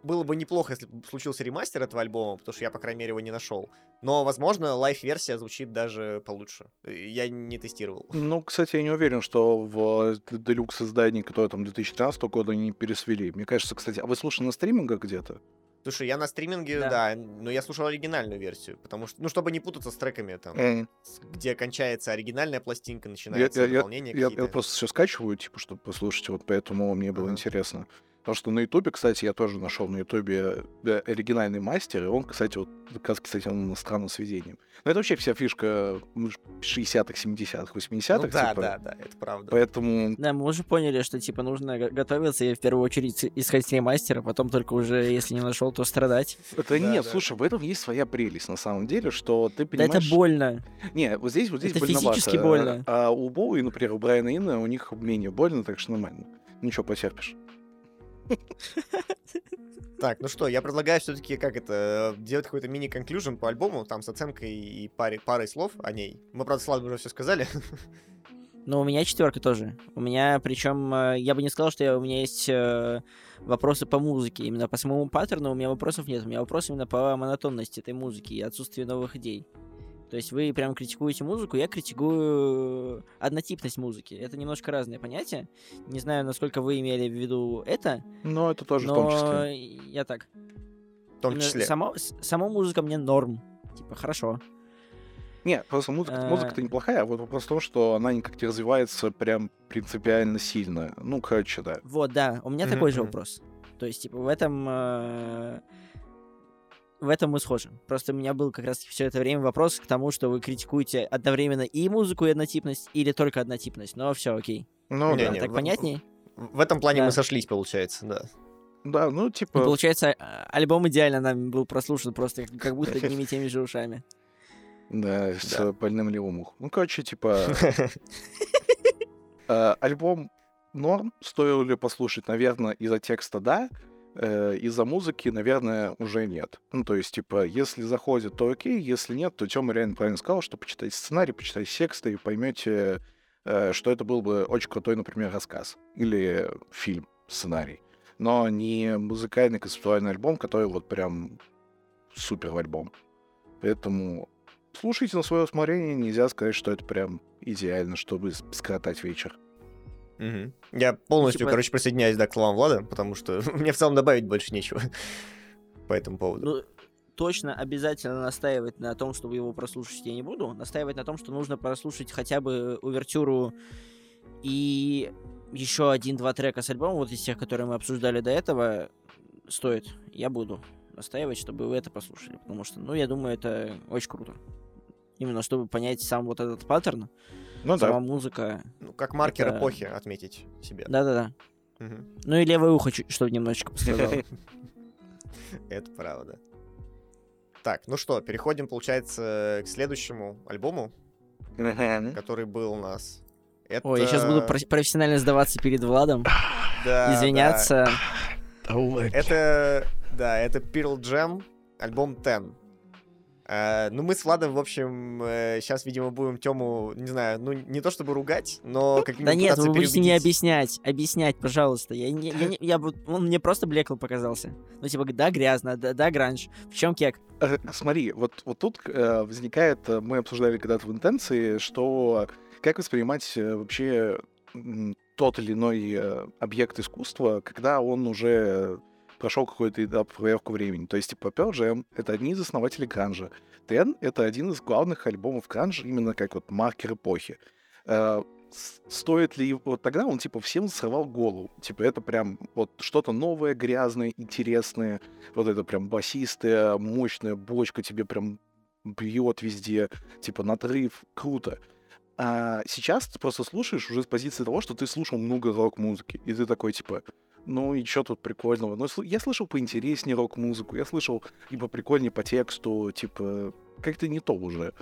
было бы неплохо, если бы случился ремастер этого альбома, потому что я, по крайней мере, его не нашел. Но, возможно, лайв-версия звучит даже получше. Я не тестировал. Ну, кстати, я не уверен, что в делюкс издании, которое там 2013 года, они не пересвели. Мне кажется, кстати, а вы слушали на стримингах где-то? Слушай, я на стриминге, Да. да, но я слушал оригинальную версию, потому что, ну, чтобы не путаться с треками, там, Э, с- где кончается оригинальная пластинка, Я, начинается я- я- дополнение я- я какие-то. просто все скачиваю, типа, чтобы послушать, вот поэтому мне было Ага. интересно. Потому что на Ютубе, кстати, я тоже нашел на Ютубе э, оригинальный мастер, и он, кстати, вот как раз, кстати, он иностранным сведением. Но это вообще вся фишка ну, 60-х, 70-х, 80-х, Ну, да, типа. да, да, это правда. Поэтому, Да, мы уже поняли, что типа нужно го- готовиться и в первую очередь с- искать ремастер, а потом только уже, если не нашел, то страдать. это Да, нет, да. слушай, в этом есть своя прелесть, на самом деле, что ты Да понимаешь... это больно. Не, вот здесь, вот здесь Это больновато. физически больно. А у Боуи, например, у Брайана Инна, у них менее больно, так что нормально. Ничего, потерпишь. Так, ну что, я предлагаю все-таки, как это, делать какой-то мини-конклюжен по альбому, там, с оценкой и паре, парой слов о ней. Мы, правда, с Владом уже все сказали. [laughs] Но у меня четверка тоже. У меня, причем, я бы не сказал, что я- у меня есть э, вопросы по музыке. Именно по самому паттерну у меня вопросов нет. У меня вопросы именно по монотонности этой музыки и отсутствию новых идей. То есть вы прям критикуете музыку, я критикую однотипность музыки. Это немножко разные понятия. Не знаю, насколько вы имели в виду это, Но это тоже в но том числе. я так. В том числе. Само, с- сама музыка мне норм. Типа, хорошо. Не, просто музыка, Э. музыка-то неплохая, а вот вопрос в том, что она никак не развивается прям принципиально сильно. Ну, короче, да. Вот, да, у меня такой же вопрос. То есть, типа, в этом... В этом мы схожи. Просто у меня был как раз все это время вопрос к тому, что вы критикуете одновременно и музыку, и однотипность, или только однотипность. Но все, окей. Ну, Не, да. не, так в- понятнее? В этом плане Да. мы сошлись, получается, да. Да, ну, типа... получается, а- альбом идеально нам был прослушан просто как- будто одними и теми же ушами. Да, с Да. больным левым ухом. Ну, короче, типа... э, [laughs] Альбом норм, стоило ли послушать, наверное, из-за текста да, э, из-за музыки, наверное, уже нет. Ну, то есть, типа, если заходит, то окей, если нет, то Тёма реально правильно сказал, что почитайте сценарий, почитайте тексты и поймете, э, что это был бы очень крутой, например, рассказ или фильм, сценарий. Но не музыкальный концептуальный альбом, который вот прям супер альбом. Поэтому слушайте на свое усмотрение, нельзя сказать, что это прям идеально, чтобы скоротать вечер. Мгм. Я полностью, Типа- короче, присоединяюсь, да, к словам Влада, потому что [laughs] мне в целом добавить больше нечего [laughs] по этому поводу. Ну, точно обязательно настаивать на том, чтобы его прослушать я не буду. Настаивать на том, что нужно прослушать хотя бы увертюру и еще один-два трека с альбома, вот из тех, которые мы обсуждали до этого, стоит. Я буду настаивать, чтобы вы это послушали. Потому что, ну, я думаю, это очень круто. Именно чтобы понять сам вот этот паттерн, Ну сама да. музыка. Ну, как маркер Это- эпохи отметить себе. Да-да-да. Мгм. Ну и левое ухо, чтобы немножечко пострадало. [laughs] Это правда. Так, ну что, переходим, получается, к следующему альбому, который был у нас. Это... Ой, я сейчас буду проф- профессионально сдаваться перед Владом, [laughs] Да, извиняться. да. Это, да, это Pearl Jam, альбом 10. Э, ну, мы с Владом, в общем, сейчас, видимо, будем Тему, не знаю, ну, не то чтобы ругать, но как Да нет, вы будете переубедить. объяснять, объяснять, пожалуйста. Я, не, я, не- я он мне просто блекло показался. Ну, типа, да, грязно, да, да, гранж. В чем кек? Э, Смотри, вот, вот тут э, возникает, э, мы обсуждали когда-то в интенции, что как воспринимать э, вообще тот или иной э, объект искусства, когда он уже прошел какой-то этап проверку времени. То есть, типа, Pearl Jam — это одни из основателей гранжа. Ten — это один из главных альбомов гранжа, именно как вот маркер эпохи. Э, стоит ли... Вот тогда он, типа, всем срывал голову. Типа, это прям вот что-то новое, грязное, интересное, вот это прям басистая, мощная бочка тебе прям бьет везде, типа надрыв, круто. А сейчас ты просто слушаешь уже с позиции того, что ты слушал много рок-музыки, и ты такой, типа, ну и что тут прикольного? Ну, я слышал поинтереснее рок-музыку, я слышал либо прикольнее по тексту, типа, как-то не то уже.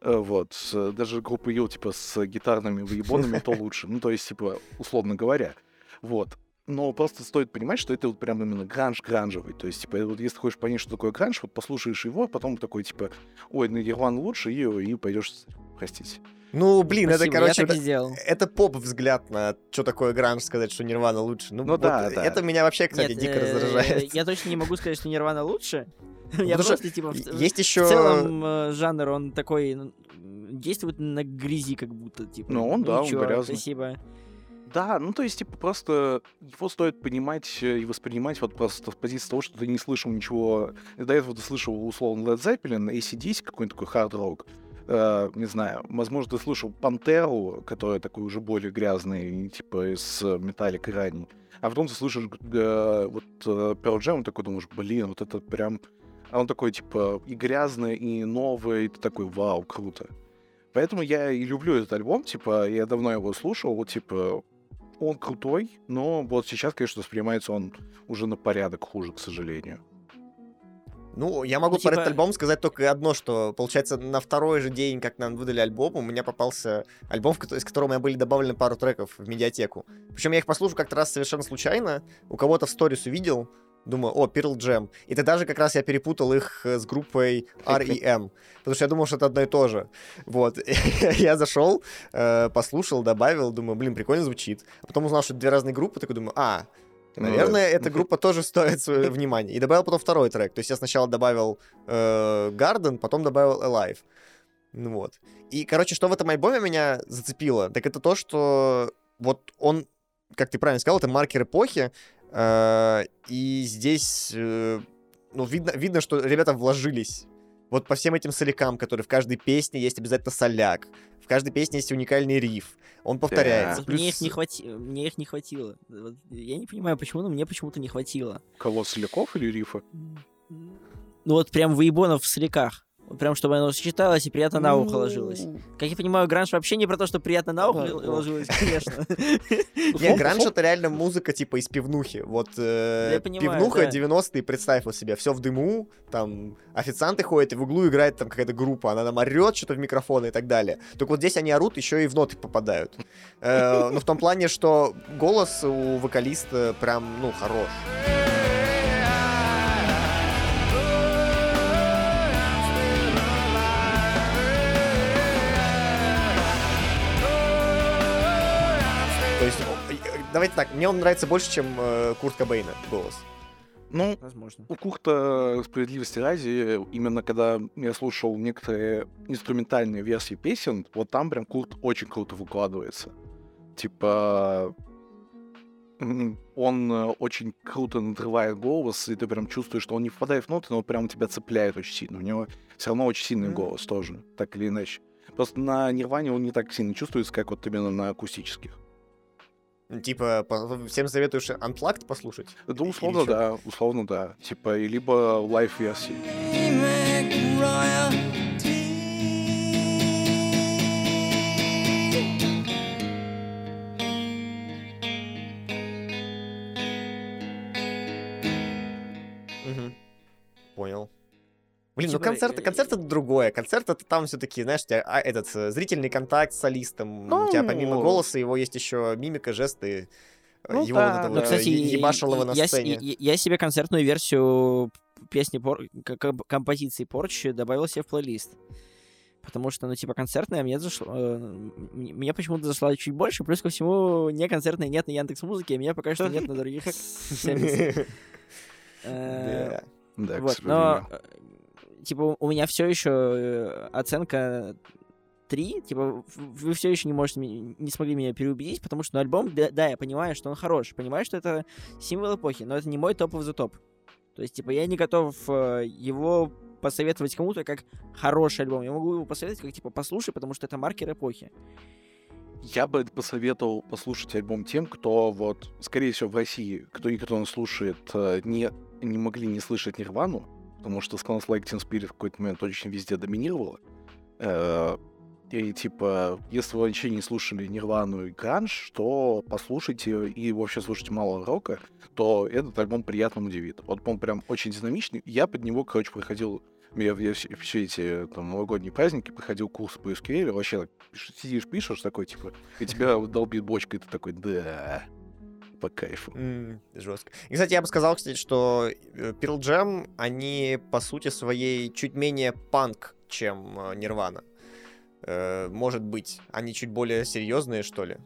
Э, Вот, даже группа Ю, типа, с гитарными выебонами, то лучше. Ну, то есть, типа, условно говоря. Вот. Но просто стоит понимать, что это вот прям именно гранж гранжевый. То есть, типа, вот если хочешь понять, что такое гранж, вот послушаешь его, а потом такой, типа, ой, ну Нирвана лучше, и, и пойдешь, простите. Ну, блин, это, Спасибо, короче, я так и это, сделал. это поп-взгляд на что такое гранж, сказать, что Нирвана лучше. Ну, Ну вот да, да. Это меня вообще, кстати, Нет, дико э, раздражает. Я точно не могу сказать, что Нирвана лучше. Я Потому что просто, типа, в- Есть в еще... целом э, жанр, он такой, ну, действует на грязи как будто, типа. Ну, он, да, он грязный. Спасибо. Да, ну то есть, типа, просто его стоит понимать э, и воспринимать вот просто с позиции того, что ты не слышал ничего. До этого ты слышал, условно, Led Zeppelin, ACDC, какой-нибудь такой хард-рок. Э, не знаю, возможно, ты слышал Пантеру, которая такой уже более грязный, типа из Металлика ранний. А потом ты слышишь э, вот э, Pearl Jam, такой думаешь, блин, вот это прям... А он такой, типа, и грязный, и новый, и ты такой, вау, круто. Поэтому я и люблю этот альбом, типа, я давно его слушал, вот, типа, он крутой, но вот сейчас, конечно, воспринимается он уже на порядок хуже, к сожалению. Ну, я могу Ну, про этот типа- альбом сказать только одно, что, получается, на второй же день, как нам выдали альбом, у меня попался альбом, из которого у меня были добавлены пару треков в медиатеку. Причем я их послушал как-то раз совершенно случайно, у кого-то в сторис увидел, думаю, о, Pearl Jam. И тогда же как раз я перепутал их э, с группой R.E.M., потому что я думал, что это одно и то же. Вот. [laughs] я зашел, э, послушал, добавил, думаю, блин, прикольно звучит. А потом узнал, что это две разные группы, такой думаю, а, Ну. Наверное, эта группа тоже стоит свое внимание. И добавил потом второй трек. То есть я сначала добавил э, Garden, потом добавил Alive. Ну вот. И, короче, что в этом альбоме меня зацепило, так это то, что вот он, как ты правильно сказал, это маркер эпохи, э, и здесь, э, ну, видно, видно, что ребята вложились вот по всем этим солякам, которые в каждой песне есть обязательно соляк, в каждой песне есть уникальный риф, он повторяется. Вот Плюс- Мне их не хватило. Мне их не хватило. Вот я не понимаю, почему, но мне почему-то не хватило. Кого, Соляков или Рифа? Ну вот прям выебонов в сляках. Прям, чтобы оно сочеталось и приятно на ухо ложилось. Как я понимаю, гранж вообще не про то, что приятно на ухо ложилось, конечно. [laughs] Не, гранж это реально музыка типа из пивнухи. Вот э, пивнуха да. 90-е, представь вот себе, все в дыму, там официанты ходят, и в углу играет там какая-то группа, она там орет что-то в микрофон и так далее. Только вот здесь они орут, еще и в ноты попадают. Э, Ну, в том плане, что голос у вокалиста прям, ну, хорош. То есть, э, давайте так, мне он нравится больше, чем э, Курт Кобейна голос. Ну, Возможно. у Курта справедливости ради, именно когда я слушал некоторые инструментальные версии песен, вот там прям Курт очень круто выкладывается. Типа, он э, очень круто надрывает голос, и ты прям чувствуешь, что он не впадает в ноты, но прям тебя цепляет очень сильно. У него все равно очень сильный Мгм. голос тоже, так или иначе. Просто на Нирване он не так сильно чувствуется, как вот именно на акустических. Типа, по- всем советуешь Unplugged послушать? Да, условно, да, условно, да. Типа, и либо live -версии. Блин, ну Типа, концерт, концерт это другое. Концерт это там все-таки, знаешь, у тебя, а, этот э, зрительный контакт с солистом. у тебя помимо Ну. голоса его есть еще мимика, жесты. э, Ну его да, вот это да. Ну, кстати, е- ебашилово на я, сцене. я- я себе концертную версию песни Пор... композиции Порч добавил себе в плейлист. Потому что, ну, типа, концертная мне зашло... э, мне почему-то зашла чуть больше, плюс ко всему, не концертной нет на Яндекс Музыке, а меня пока что нет на других [laughs] сервисах. [laughs] Да. К сожалению. Э, типа, у меня все еще оценка 3, типа, вы все еще не можете, не смогли меня переубедить, потому что ну, альбом, да, да, я понимаю, что он хорош, понимаю, что это символ эпохи, но это не мой топ the топ. То есть, типа, я не готов э, его посоветовать кому-то как хороший альбом. Я могу его посоветовать как, типа, послушай, потому что это маркер эпохи. Я бы посоветовал послушать альбом тем, кто вот, скорее всего, в России, кто никто не слушает, э, не, не могли не слышать Нирвану, потому что Smells Like Teen Spirit в какой-то момент очень везде доминировала. Э, И типа, если вы вообще не слушали Нирвану и Гранж, то послушайте и вообще слушайте мало рока, то этот альбом приятно удивит. Вот он прям очень динамичный. Я под него, короче, проходил я, я все, все эти там, новогодние праздники проходил курс по SQL, вообще так, сидишь, пишешь такой, типа, и тебя долбит бочка, и ты такой, да, по кайфу. Жестко. И, кстати, я бы сказал, кстати, что э, Pearl Jam, они по сути своей чуть менее панк, чем э, Нирвана. Э, Может быть, они чуть более серьезные, что ли,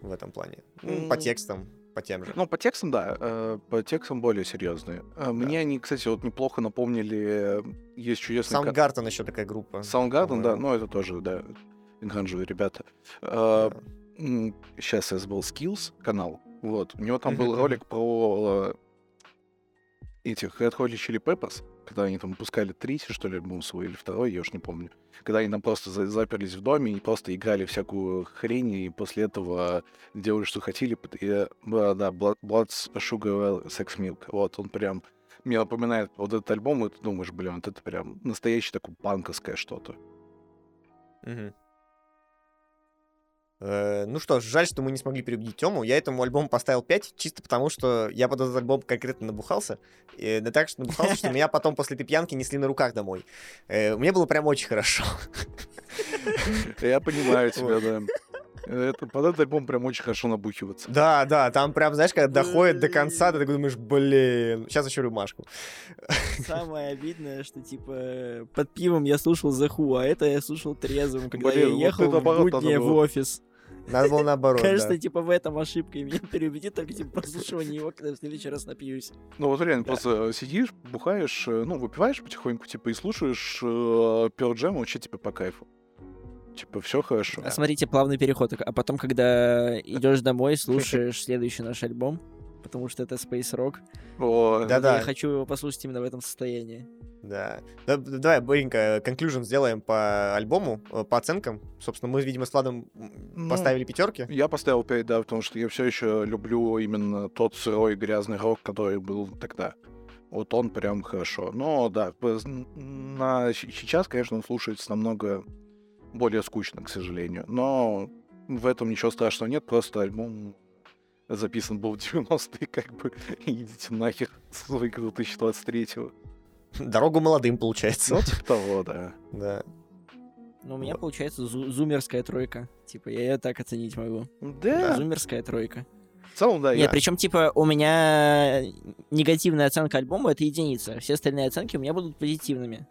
в этом плане. Ну, по текстам, по тем же. Ну, по текстам, да, э, по текстам более серьезные. Э, Мне они, кстати, вот неплохо напомнили, э, есть чудесный... Soundgarden еще такая группа. Soundgarden, да, ну это тоже, да, гранжевые ребята. Да. Сейчас я забыл Skills канал, вот, у него там был ролик про э, этих Red Hot Chili Peppers, когда они там выпускали третий, что ли, альбом свой, или второй, я уж не помню. Когда они там просто за- заперлись в доме и просто играли всякую хрень, и после этого делали, что хотели. И, э, да, Blood, Blood Sugar Sex Milk. Вот, он прям мне напоминает вот этот альбом, и ты думаешь, блин, вот это прям настоящее такое панковское что-то. Мгм. Э, Ну что ж, жаль, что мы не смогли переубедить Тему. Я этому альбому поставил 5, чисто потому, что я под этот альбом конкретно набухался. И да так что набухался, что меня потом после этой пьянки несли на руках домой. Э, Мне было прям очень хорошо. Я понимаю тебя, да. Это, под этот альбом прям очень хорошо набухиваться. Да, да, там прям, знаешь, когда доходит до конца, ты такой думаешь, блин, сейчас еще рюмашку. Самое обидное, что, типа, под пивом я слушал The Who, а это я слушал трезвым, когда Блин, я вот ехал это в будни в офис. Надо было наоборот, Кажется, да. типа, в этом ошибка, и меня переубедит только, типа, прослушивание его, когда в следующий раз напьюсь. Ну вот реально, просто сидишь, бухаешь, э, ну, выпиваешь потихоньку, типа, и слушаешь э, Pearl Jam вообще, типа, по кайфу. Типа, все хорошо. А смотрите, плавный переход. А потом, когда идешь домой, слушаешь следующий наш альбом, потому что это Space Rock. О, Да-да. Я хочу его послушать именно в этом состоянии. Да. Да, Давай быстренько конклюжен сделаем по альбому, э, по оценкам. Собственно, мы, видимо, с Владом Ну, поставили пятерки. Я поставил 5, да, потому что я все еще люблю именно тот сырой грязный рок, который был тогда. Вот он прям хорошо. Но да, на сейчас, конечно, он слушается намного более скучно, к сожалению. Но в этом ничего страшного нет, просто альбом записан был в 90-е, как бы, [laughs] идите нахер с 2023-го. Дорогу молодым, получается. Ну, типа того, да. Да. Но у меня Вот. получается зу- зумерская тройка. Типа, я ее так оценить могу. Да, Зумерская тройка. в целом, да, Нет, я... причем, типа, у меня негативная оценка альбома это единица. Все остальные оценки у меня будут позитивными.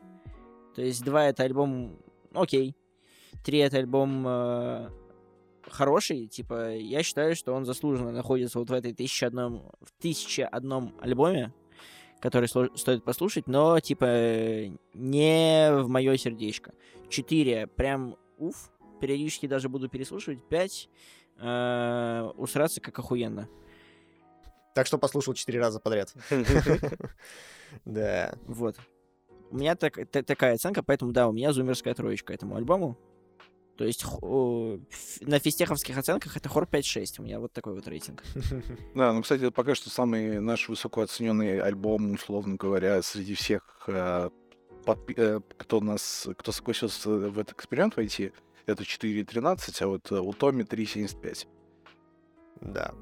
То есть два это альбом окей. Три это альбом э, хороший. Типа, я считаю, что он заслуженно находится вот в этой тысяче одном, в тысяче одном альбоме, который сло- стоит послушать, но, типа, не в мое сердечко. Четыре прям уф. Периодически даже буду переслушивать. Пять э, усраться как охуенно. Так что послушал четыре раза подряд. [laughs] [laughs] Да. Вот. У меня так, та- такая оценка, поэтому да, у меня зумерская троечка этому альбому. То есть на физтеховских оценках это хор 5-6. У меня вот такой вот рейтинг. [laughs] Да, ну, кстати, пока что самый наш высоко оцененный альбом, условно говоря, среди всех, э, э, кто нас, кто согласился в этот эксперимент войти, это 4.13, а вот э, у Томми 3.75. Да.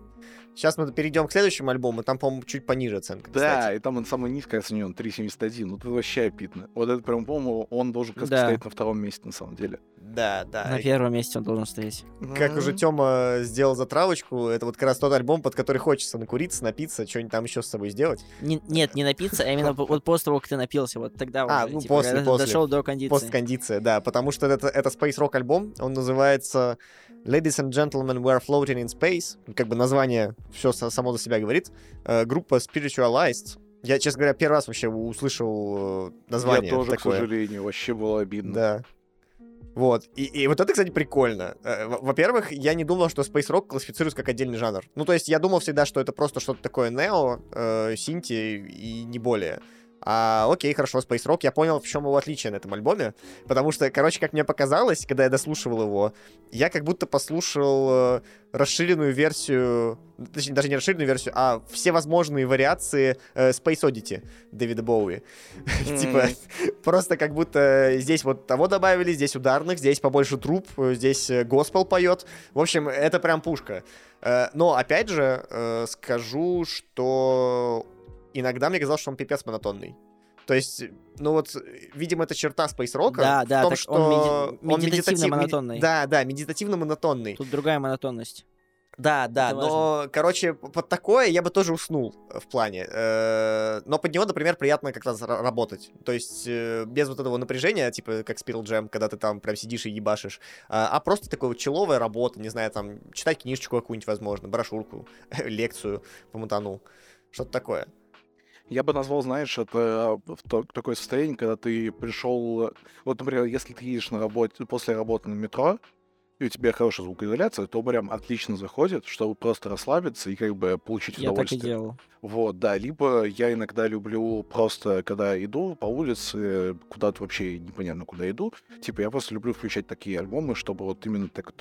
Сейчас мы перейдем к следующему альбому, там, по-моему, чуть пониже оценка. Да, кстати. и там он самый низко оценен, 3.71. Ну, это вообще обидно. Вот это прям, по-моему, он должен как-то Да. стоять на втором месте, на самом деле. Да, да. На первом месте он должен стоять. Как уже М. Тёма сделал затравочку, это вот как раз тот альбом, под который хочется накуриться, напиться, что-нибудь там еще с собой сделать. Не- нет, не напиться, а именно вот после того, как ты напился, вот тогда А, уже, ну, типа, после, после. дошел до кондиции. Посткондиция, да, потому что это, это Space Rock альбом, он называется Ladies and Gentlemen, We're Floating in Space, как бы название все само за себя говорит. Э, группа Spiritualized. Я, честно говоря, первый раз вообще услышал э, название Я тоже, такое. к сожалению, вообще было обидно. Да. Вот. И, и вот это, кстати, прикольно. Э, во- Во-первых, я не думал, что Space Rock классифицируется как отдельный жанр. Ну, то есть я думал всегда, что это просто что-то такое нео, э, синти и не более. А, окей, хорошо, Space Rock. Я понял, в чем его отличие на этом альбоме. Потому что, короче, как мне показалось, когда я дослушивал его, я как будто послушал э, расширенную версию, точнее, даже не расширенную версию, а все возможные вариации э, Space Oddity Дэвида Боуи. [laughs] Типа, просто как будто здесь вот того добавили, здесь ударных, здесь побольше труп, здесь э, госпел поет. В общем, это прям пушка. Э, Но, опять же, скажу, что иногда мне казалось, что он пипец монотонный. То есть, ну вот, видимо, это черта Space Rock. Да, да, в том, что он меди- он медитативно медитатив- меди- монотонный. Да, да, медитативно-монотонный. Тут другая монотонность. Да, да, Это но, короче, п- под такое я бы тоже уснул э, в плане. Э, Но под него, например, приятно как раз ра- работать. То есть э, без вот этого напряжения, типа как Spiral Jam, когда ты там прям сидишь и ебашишь, а а просто такая вот человая работа, не знаю, там, читать книжечку какую-нибудь, возможно, брошюрку, [laughs] лекцию по мутану, что-то такое. Я бы назвал, знаешь, это то- такое состояние, когда ты пришел... Вот, например, если ты едешь на работе, после работы на метро, и у тебя хорошая звукоизоляция, то прям отлично заходит, чтобы просто расслабиться и как бы получить Я так и удовольствие. делал. Вот, да. Либо я иногда люблю просто, когда иду по улице, куда-то вообще непонятно куда иду, типа я просто люблю включать такие альбомы, чтобы вот именно так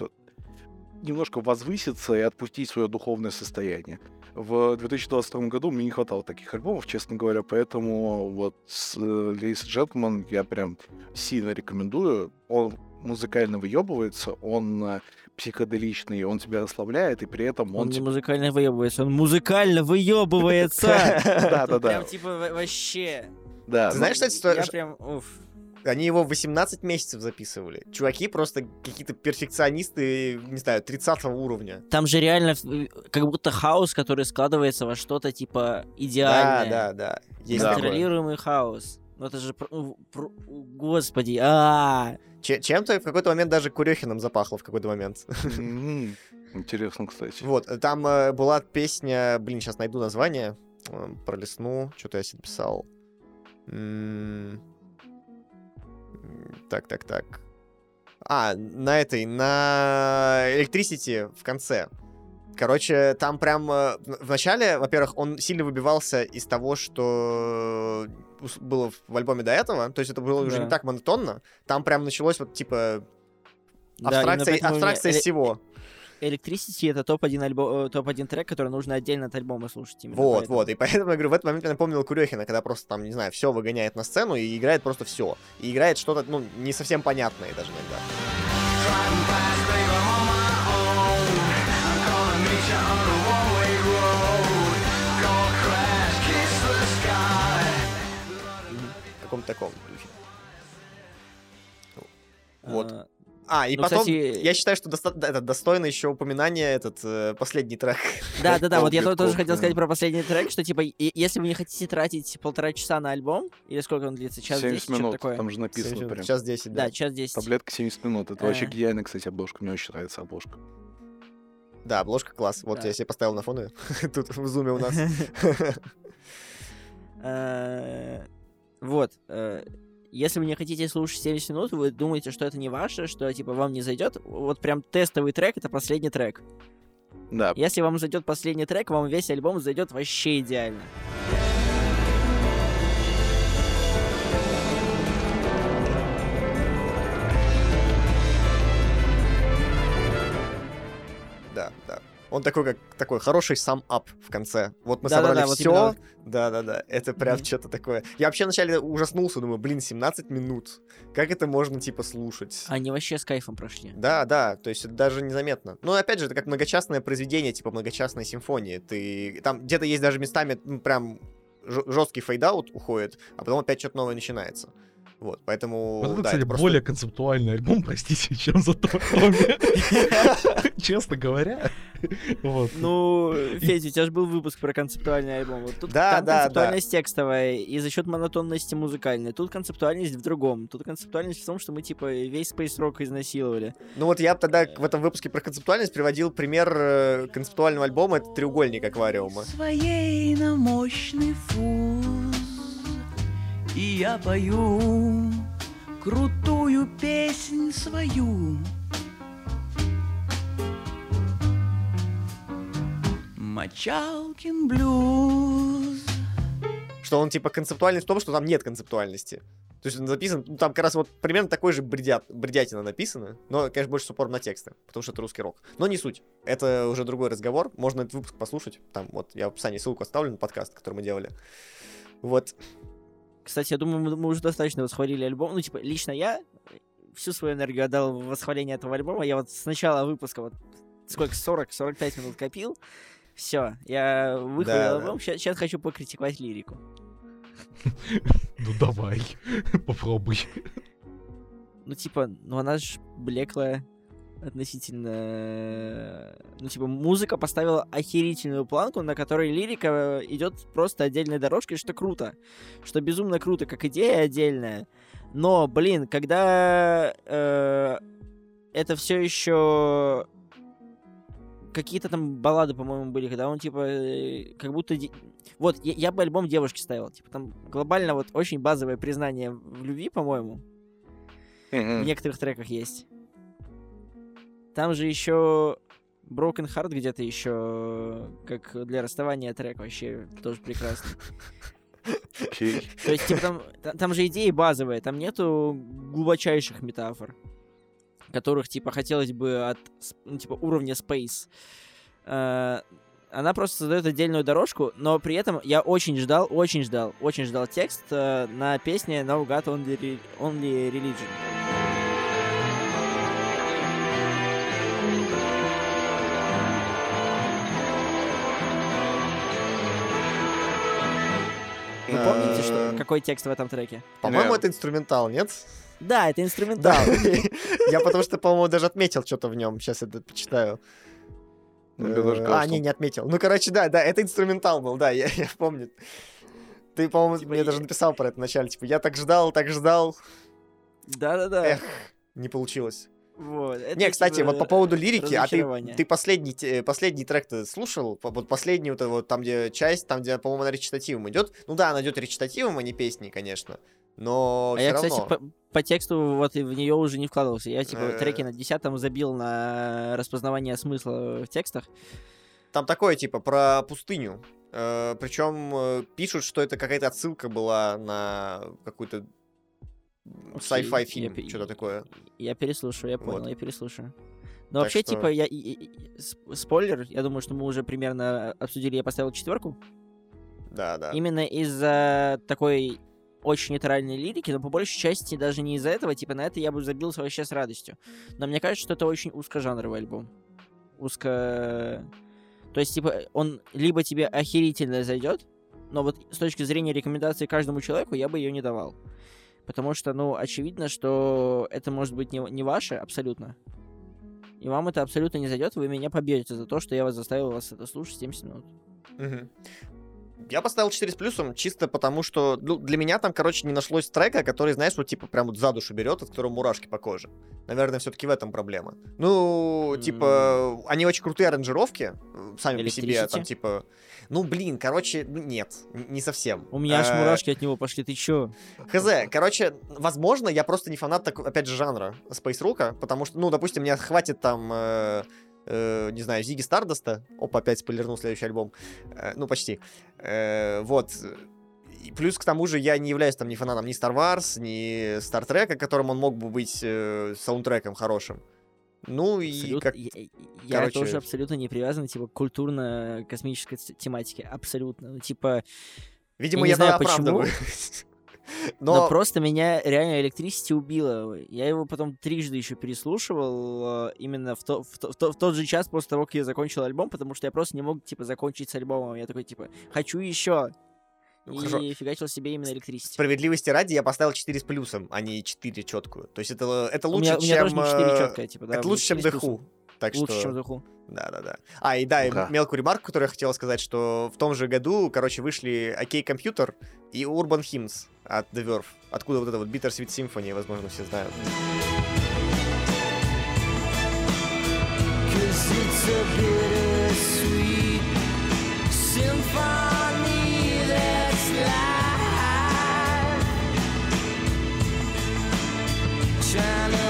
немножко возвыситься и отпустить свое духовное состояние. В 2022 году мне не хватало таких альбомов, честно говоря, поэтому вот с э, and Gentlemen я прям сильно рекомендую. Он музыкально выебывается, он э, психоделичный, он тебя расслабляет, и при этом Он он... не музыкально выебывается, он музыкально выебывается! Да-да-да. [laughs] Прям типа во- вообще. Да, ну, знаешь, кстати, что- Я прям, уф. Они его 18 месяцев записывали. Чуваки просто какие-то перфекционисты, не знаю, 30 уровня. Там же реально как будто хаос, который складывается во что-то типа идеальное. да, да. Есть Да. такое. Контролируемый хаос. Ну это же... ну, Господи, а Че- Чем-то в какой-то момент даже Курехиным запахло в какой-то момент. Интересно, кстати. Вот, там э, была песня, блин, сейчас найду название, э, пролесну, что-то я себе написал. Так, так, так. А, на этой, на Electricity в конце. Короче, там прям э, в начале, во-первых, он сильно выбивался из того, что ус- было в альбоме до этого. То есть это было уже Да. не так монотонно. Там прям началось вот типа Да, абстракция, меня абстракция всего. Electricity это топ-1 альбом, топ-1 трек, который нужно отдельно от альбома слушать. именно Вот, поэтому. вот. И поэтому я говорю, в этот момент я напомнил Курехина, когда просто там, не знаю, все выгоняет на сцену и играет просто все. И играет что-то, ну, не совсем понятное даже иногда. Каком-то таком духе. Вот. А, А, и ну, потом, кстати- я считаю, что доста- да, это достойно еще упоминания этот э, последний трек. [laughs] Да, да, да, вот я тоже хотел сказать про последний трек, что типа, если вы не хотите тратить полтора часа на альбом, или сколько он длится, час 70 10, что-то минут, такое. там же написано прям. Сейчас 10, да. Да, час 10. Таблетка 70 минут. Это вообще Э. гениально, кстати, обложка. Мне очень нравится обложка. Да, обложка класс. Вот Да. я себе поставил на фоне. [laughs] Тут в зуме у нас. [laughs] Э, Вот. Если вы не хотите слушать 70 минут, вы думаете, что это не ваше, что типа вам не зайдет, вот прям тестовый трек это последний трек. Да, Если вам зайдет последний трек, вам весь альбом зайдет вообще идеально. Он такой, как такой хороший сам-ап в конце. Вот мы Да-да-да, собрали вот все. именно Да-да-да, это прям Мгм. что-то такое. Я вообще вначале ужаснулся, думаю, блин, 17 минут. Как это можно, типа, слушать? Они вообще с кайфом прошли. Да, да, то есть это даже незаметно. Ну, опять же, это как многочастное произведение, типа многочастной симфонии. Ты там где-то есть даже местами ну, прям жесткий fade out уходит, а потом опять что-то новое начинается. Вот, поэтому... Вот это, да, кстати, это просто- более концептуальный альбом, [laughs] простите, чем за. [laughs] Честно говоря. Вот. Ну, Федя, у тебя же был выпуск про концептуальный альбом. Вот тут Да, там да, да. концептуальность текстовая, и за счет монотонности музыкальной. Тут концептуальность в другом. Тут концептуальность в том, что мы, типа, весь Space Rock изнасиловали. Ну вот я тогда в этом выпуске про концептуальность приводил пример э, концептуального альбома, это «Треугольник аквариума». своей на мощный фуз И я пою крутую песнь свою Мочалкин блюз Что он, типа, концептуальный в том, что там нет концептуальности. То есть он записан, ну, там как раз вот примерно такой же бредят, бредятина написано, но, конечно, больше с упором на тексты, потому что это русский рок. Но не суть. Это уже другой разговор, можно этот выпуск послушать. Там вот я в описании ссылку оставлю на подкаст, который мы делали. Вот. Кстати, я думаю, мы, мы уже достаточно восхвалили альбом. Ну, типа, лично я всю свою энергию отдал в восхваление этого альбома. Я вот с начала выпуска вот сколько, 40-45 минут копил. Все, я выхвалил Да, альбом. Сейчас хочу покритиковать лирику. [laughs] Ну давай, [laughs] попробуй. Ну, типа, ну она же блеклая относительно... Ну, типа, музыка поставила охерительную планку, на которой лирика идет просто отдельной дорожкой, что круто. Что безумно круто, как идея отдельная. Но, блин, когда э, это все еще какие-то там баллады, по-моему, были, когда он, типа, э, как будто... Вот, я, я бы альбом девушки ставил. Типа, там глобально вот очень базовое признание в любви, по-моему, в некоторых треках есть. Там же еще Broken Heart где-то еще как для расставания трек вообще тоже прекрасный. То есть, типа, там, та- там же идеи базовые, там нету глубочайших метафор, которых, типа, хотелось бы от, ну, типа, уровня Space. Э, Она просто создает отдельную дорожку, но при этом я очень ждал, очень ждал, очень ждал текст э, на песне No God Only, Only Religion. Вы помните, что, Э, какой текст в этом треке? По-моему, Да. это инструментал, нет? Да, это инструментал. Да. Я потому что, по-моему, даже отметил что-то в нем. Сейчас это почитаю. Э, А, не, не отметил. Ну, короче, да, да, это инструментал был, да, [laughs] я, я помню. Ты, по-моему, Типа, мне я- даже написал про это вначале. Типа, я так ждал, так ждал. Да-да-да. Эх, не получилось. Вот. это Не, кстати, типа вот по поводу лирики, а ты, ты последний, те- последний трек ты слушал? Вот последний вот, этот вот там, где часть, там, где, по-моему, она речитативом идет. Ну да, она идет речитативом, а не песней, конечно. Но А все я, равно. кстати, по, по тексту вот в нее уже не вкладывался. Я, типа, Э. треки на десятом забил на распознавание смысла в текстах. Там такое, типа, про пустыню. причем э, пишут, что это какая-то отсылка была на Окей, sci-fi я фильм, пе- что-то такое. Я переслушаю, я понял, Вот. я переслушаю. Но Так вообще, что- типа, я... и- и- и- сп- спойлер, я думаю, что мы уже примерно обсудили, я поставил четверку. Да, да. Именно из-за такой очень нейтральной лирики, но по большей части даже не из-за этого, типа на это я бы забился вообще с радостью. Но мне кажется, что это очень узкожанровый альбом. Узко... То есть, типа, он либо тебе охерительно зайдет, но вот с точки зрения рекомендации каждому человеку я бы ее не давал. Потому что, ну, очевидно, что это может быть не, не ваше абсолютно. И вам это абсолютно не зайдет, вы меня побьете за то, что я вас заставил вас это слушать 70 минут. Мгм. Я поставил 4 с плюсом чисто потому, что ну, для меня там, короче, не нашлось трека, который, знаешь, вот типа прям вот за душу берет, от которого мурашки по коже. Наверное, все-таки в этом проблема. Ну, типа, они очень крутые аранжировки э, сами по себе, там типа... Ну, блин, короче, нет, не совсем. У меня аж Э, мурашки от него пошли, ты чё? Хз, короче, возможно, я просто не фанат, опять же, жанра Space Rock, потому что, ну, допустим, мне хватит там, э, не знаю, Зиги Стардоста, оп, опять спойлернул следующий альбом, Э, ну, почти, Э, вот, И плюс к тому же я не являюсь там ни фанатом ни Star Wars, ни Star Trek, которым он мог бы быть э, саундтреком хорошим. Ну и Абсолютно. как... Я, я короче- тоже абсолютно не привязан, типа, к культурно-космической тематике. Абсолютно. Ну, типа, Видимо, я я, знаю, оправдываю. [laughs] но... Но просто меня реально Electricity убило. Я его потом трижды еще переслушивал, э, именно в, то- в то- в то- в тот же час после того, как я закончил альбом, потому что я просто не мог, типа, закончить с альбомом. Я такой, типа, хочу еще. Ну, И хорошо. фигачил себе именно Electricity. справедливости ради я поставил 4 с плюсом, а не 4 четкую. То есть это, это У лучше, меня, у меня чем... тоже не 4 э, четкая, типа, да. это у меня лучше, чем 4 с плюсом. Деху. Так Лучше, что... чем The Who. Да-да-да. А, и да, и Да. мелкую ремарку, которую я хотел сказать, что в том же году, короче, вышли OK Computer и Urban Hymns от The Verve. Откуда вот это вот Bittersweet Symphony, возможно, все знают. Cause it's a bittersweet symphony that's life. Trying to.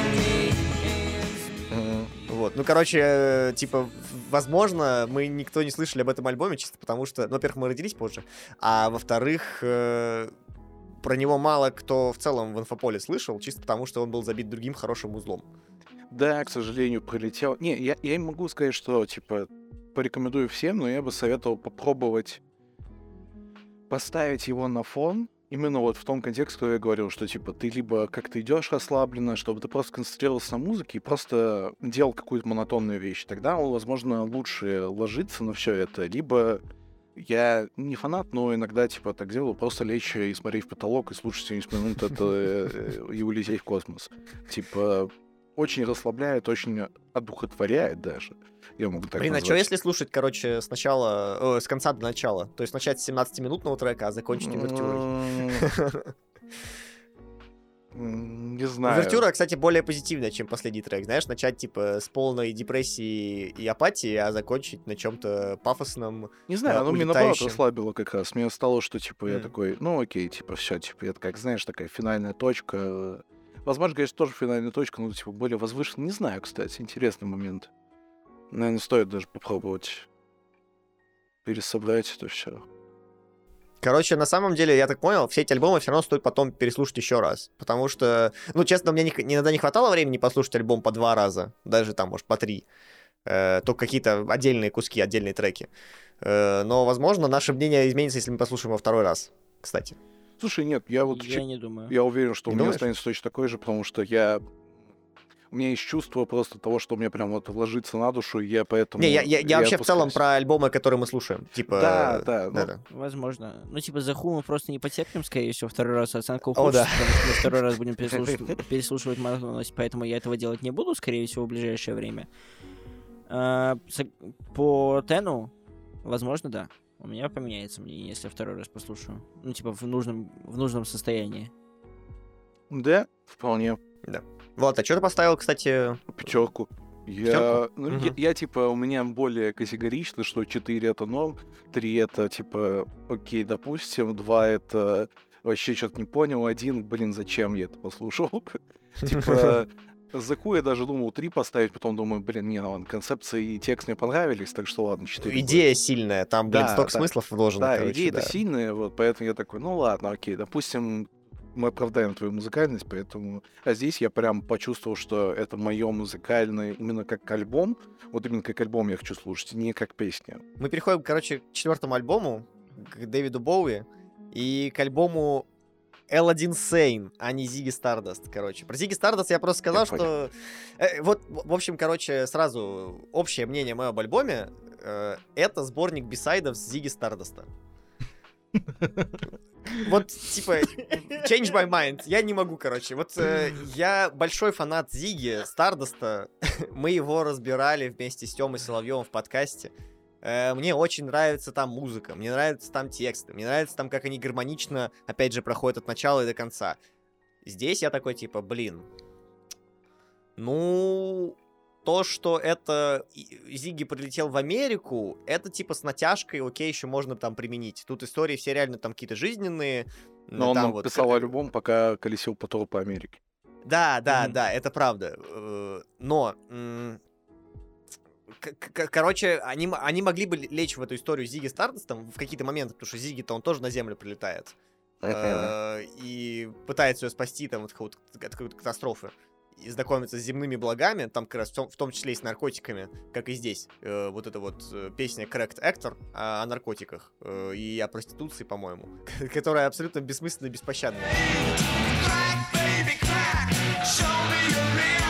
Вот, ну, короче, э, типа, возможно, мы никто не слышали об этом альбоме, чисто потому что, ну, во-первых, мы родились позже, а во-вторых, э, про него мало кто в целом в инфополе слышал, чисто потому что он был забит другим хорошим узлом. Да, к сожалению, пролетел. Не, я, я не могу сказать, что, типа, порекомендую всем, но я бы советовал попробовать поставить его на фон, именно вот в том контексте, что я говорил, что, типа, ты либо как-то идешь расслабленно, чтобы ты просто концентрировался на музыке и просто делал какую-то монотонную вещь. Тогда возможно, лучше ложится на все это, либо я не фанат, но иногда, типа, так делаю, просто лечь и смотреть в потолок и слушать 70 минут это и улететь в космос. Типа, очень расслабляет, очень одухотворяет даже. Я могу так Блин, а что если слушать, короче, сначала, э, с конца до начала? То есть начать с 17-минутного трека, а закончить увертюрой. Не знаю. Увертюра, кстати, более позитивная, чем последний трек. Знаешь, начать, типа, с полной депрессии и апатии, а закончить на чем-то пафосном. Не знаю, э, оно меня наоборот расслабило как раз. Мне стало, что, типа, я такой, ну окей, типа, все, типа, это как, знаешь, такая финальная точка. Возможно, конечно, тоже финальная точка, но, типа, более возвышенная. Не знаю, кстати, интересный момент. Наверное, стоит даже попробовать пересобрать это все. Короче, на самом деле, я так понял, все эти альбомы все равно стоит потом переслушать еще раз. Потому что, ну, честно, мне ни- иногда не хватало времени послушать альбом по два раза. Даже там, может, по три. Э, только какие-то отдельные куски, отдельные треки. Э, но, возможно, наше мнение изменится, если мы послушаем его второй раз. Кстати. Слушай, нет, я вот... Я не думаю. Я уверен, что Не у меня думаешь? останется точно такой же, потому что я... У меня есть чувство просто того, что мне прям вот ложится на душу, и я поэтому... Не, я, я, я вообще в целом опускаюсь. про альбомы, которые мы слушаем. Типа. Да, э, да, ну, да. Возможно. Ну, типа, за Who мы просто не потерпим, скорее всего, второй раз оценка О, ухудшится, да. потому что мы второй раз будем [laughs] переслушивать, переслушивать монотонность, поэтому я этого делать не буду, скорее всего, в ближайшее время. А, по Тену, возможно, да. У меня поменяется мнение, если я второй раз послушаю. Ну, типа, в нужном, в нужном состоянии. Да, вполне. Вот, а что ты поставил, кстати? Пятерку. Я, ну, Мгм. я, я, типа, у меня более категорично, что 4 это норм, 3 это, типа, окей, допустим, 2 это вообще что-то не понял, один, блин, зачем я это послушал? [laughs] Типа, за Ку я даже думал 3 поставить, потом думаю, блин, не, ну ладно, концепция и текст мне понравились, так что ладно, 4. Идея сильная, там, блин, Да, столько да. смыслов вложено, Да, короче, идея-то да. сильная, вот, поэтому я такой, ну ладно, окей, допустим, мы оправдаем твою музыкальность, поэтому... А здесь я прям почувствовал, что это мое музыкальное именно как альбом, вот именно как альбом я хочу слушать, не как песня. Мы переходим, короче, к четвертому альбому, к Дэвиду Боуи, и к альбому L1 Sane, а не Зиги Stardust, короче. Про Зиги Stardust я просто сказал, Я что... э, вот, в в общем, короче, сразу общее мнение мое об альбоме, э, это сборник бисайдов с Зиги Стардаста. Вот, типа, change my mind. Я не могу, короче. Вот э, я большой фанат Зиги, Стардаста. [laughs] Мы его разбирали вместе с Тёмой Соловьевым в подкасте. Э, Мне очень нравится там музыка, мне нравятся там тексты, мне нравится там, как они гармонично, опять же, проходят от начала и до конца. Здесь я такой, типа, блин, ну, то, что это Зиги прилетел в Америку, это типа с натяжкой, окей, еще можно там применить. Тут истории все реально там какие-то жизненные. Но он там нам вот писал к- альбом, пока колесил по по Америке. Да, да, Мгм. да, это правда. Э, Но, короче, они, они могли бы лечь в эту историю Зиги Стардостом в какие-то моменты, потому что Зиги-то он тоже на Землю прилетает. Э, И пытается ее спасти там от какого-то от какой-то катастрофы. и знакомиться с земными благами, там как раз в том, в том числе и с наркотиками, как и здесь. Э, вот эта вот э, песня Correct Actor о, о наркотиках э, и о проституции, по-моему, [laughs] которая абсолютно бессмысленная и беспощадная. Так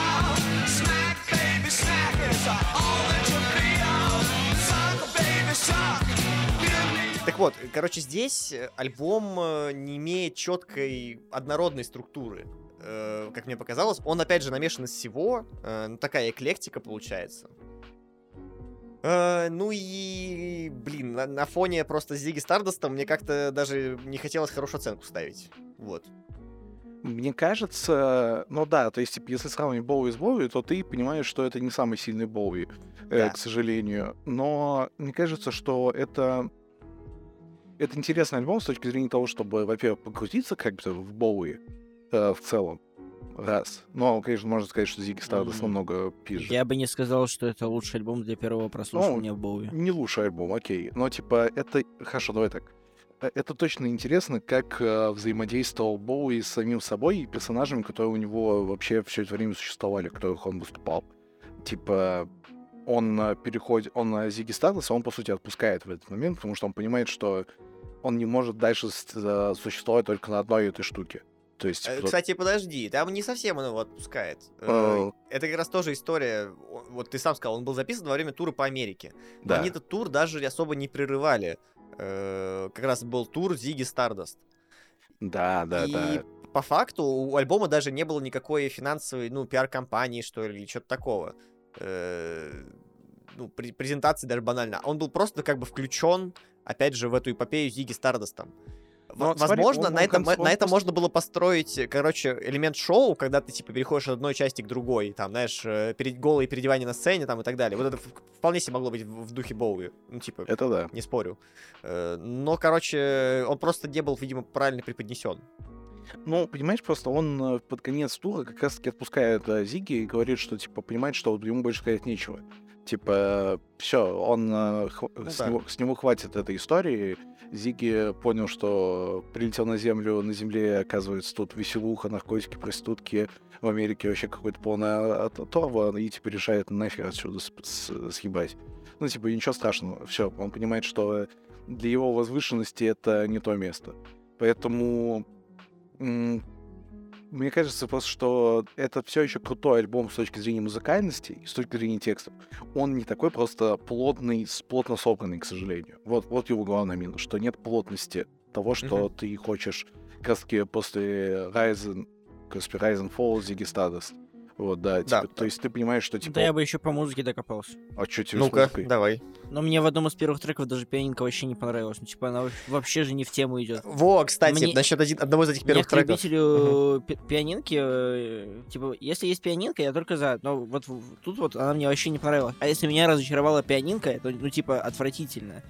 вот, короче, здесь э, альбом э, не имеет четкой однородной структуры. Э, Как мне показалось, он опять же намешан из всего, э, ну такая эклектика получается. Э, Ну и, блин, на, на фоне просто Зиги Стардоста мне как-то даже не хотелось хорошую оценку ставить. Вот. Мне кажется, ну да, то есть, типа, если сравнивать Боуи с Боуи, то ты понимаешь, что это не самый сильный Боуи, э, Да. к сожалению. Но мне кажется, что это это интересный альбом с точки зрения того, чтобы, во-первых, погрузиться как бы в Боуи э, в целом. Раз. Но, конечно, можно сказать, что Зиги Стардост Мгм. намного пизже. Я бы не сказал, что это лучший альбом для первого прослушивания в Боуи. Не лучший альбом, окей. Но, типа, это... Хорошо, давай так. Э, Это точно интересно, как э, взаимодействовал Боуи с самим собой и персонажами, которые у него вообще все это время существовали, которых он выступал. Типа, он э, переходит... Он на Зиги Старлеса, он, по сути, отпускает в этот момент, потому что он понимает, что он не может дальше э, существовать только на одной этой штуке. То есть... Э, Кстати, подожди, там не совсем он его отпускает. Э. Это как раз тоже история. Вот ты сам сказал, он был записан во время тура по Америке. Да. Они этот тур даже особо не прерывали. Как раз был тур Зиги Стардаст. Да, да, и да. по факту у альбома даже не было никакой финансовой, ну, пиар-компании, что ли, или что-то такого. Ну, пре- презентации даже банально. Он был просто как бы включен, опять же, в эту эпопею Зиги Стардостом. В- Ну, вот смотри, Возможно, он- на, он этом, он на этом просто- можно было построить, короче, элемент шоу, когда ты, типа, переходишь от одной части к другой, там, знаешь, э, перед голые переодевания на сцене, там, и так далее. Вот это вполне себе могло быть в, в духе Боуи. Ну, типа, Это да. не спорю. Э, Но, короче, он просто не был, видимо, правильно преподнесен. Ну, понимаешь, просто он э, под конец тура как раз-таки отпускает Зиги и говорит, что, типа, понимает, что ему больше сказать нечего. Типа, все, он э, Ну с, да. него, с него хватит этой истории. Зиги понял, что прилетел на Землю, на Земле, оказывается, тут веселуха, наркотики, проститутки. В Америке вообще какой-то полный оторва, и, типа, решает нафиг отсюда с- с- съебать. Ну, типа, ничего страшного. Все, он понимает, что для его возвышенности это не то место. Поэтому Мне кажется просто, что это все еще крутой альбом с точки зрения музыкальности и с точки зрения текстов. Он не такой просто плотный, плотно собранный, к сожалению. Вот, вот его главный минус, что нет плотности того, что Мгм. ты хочешь как раз после Ryzen, после Ryzen Fall, Ziggy Stardust. Вот, да, Да, типа, то есть ты понимаешь, что типа, Да я бы еще по музыке докопался. а что тебе с Ну-ка, музыкой? давай. Но мне в одном из первых треков даже пианинка вообще не понравилась. Ну, типа, она вообще же не в тему идет. Во, кстати, Мне- насчет один- одного из этих Мне первых к треков. любителю пи- пианинки, э, типа, если есть пианинка, я только за. Но вот тут вот она мне вообще не понравилась. А если меня разочаровала пианинка, то, ну, типа, отвратительно.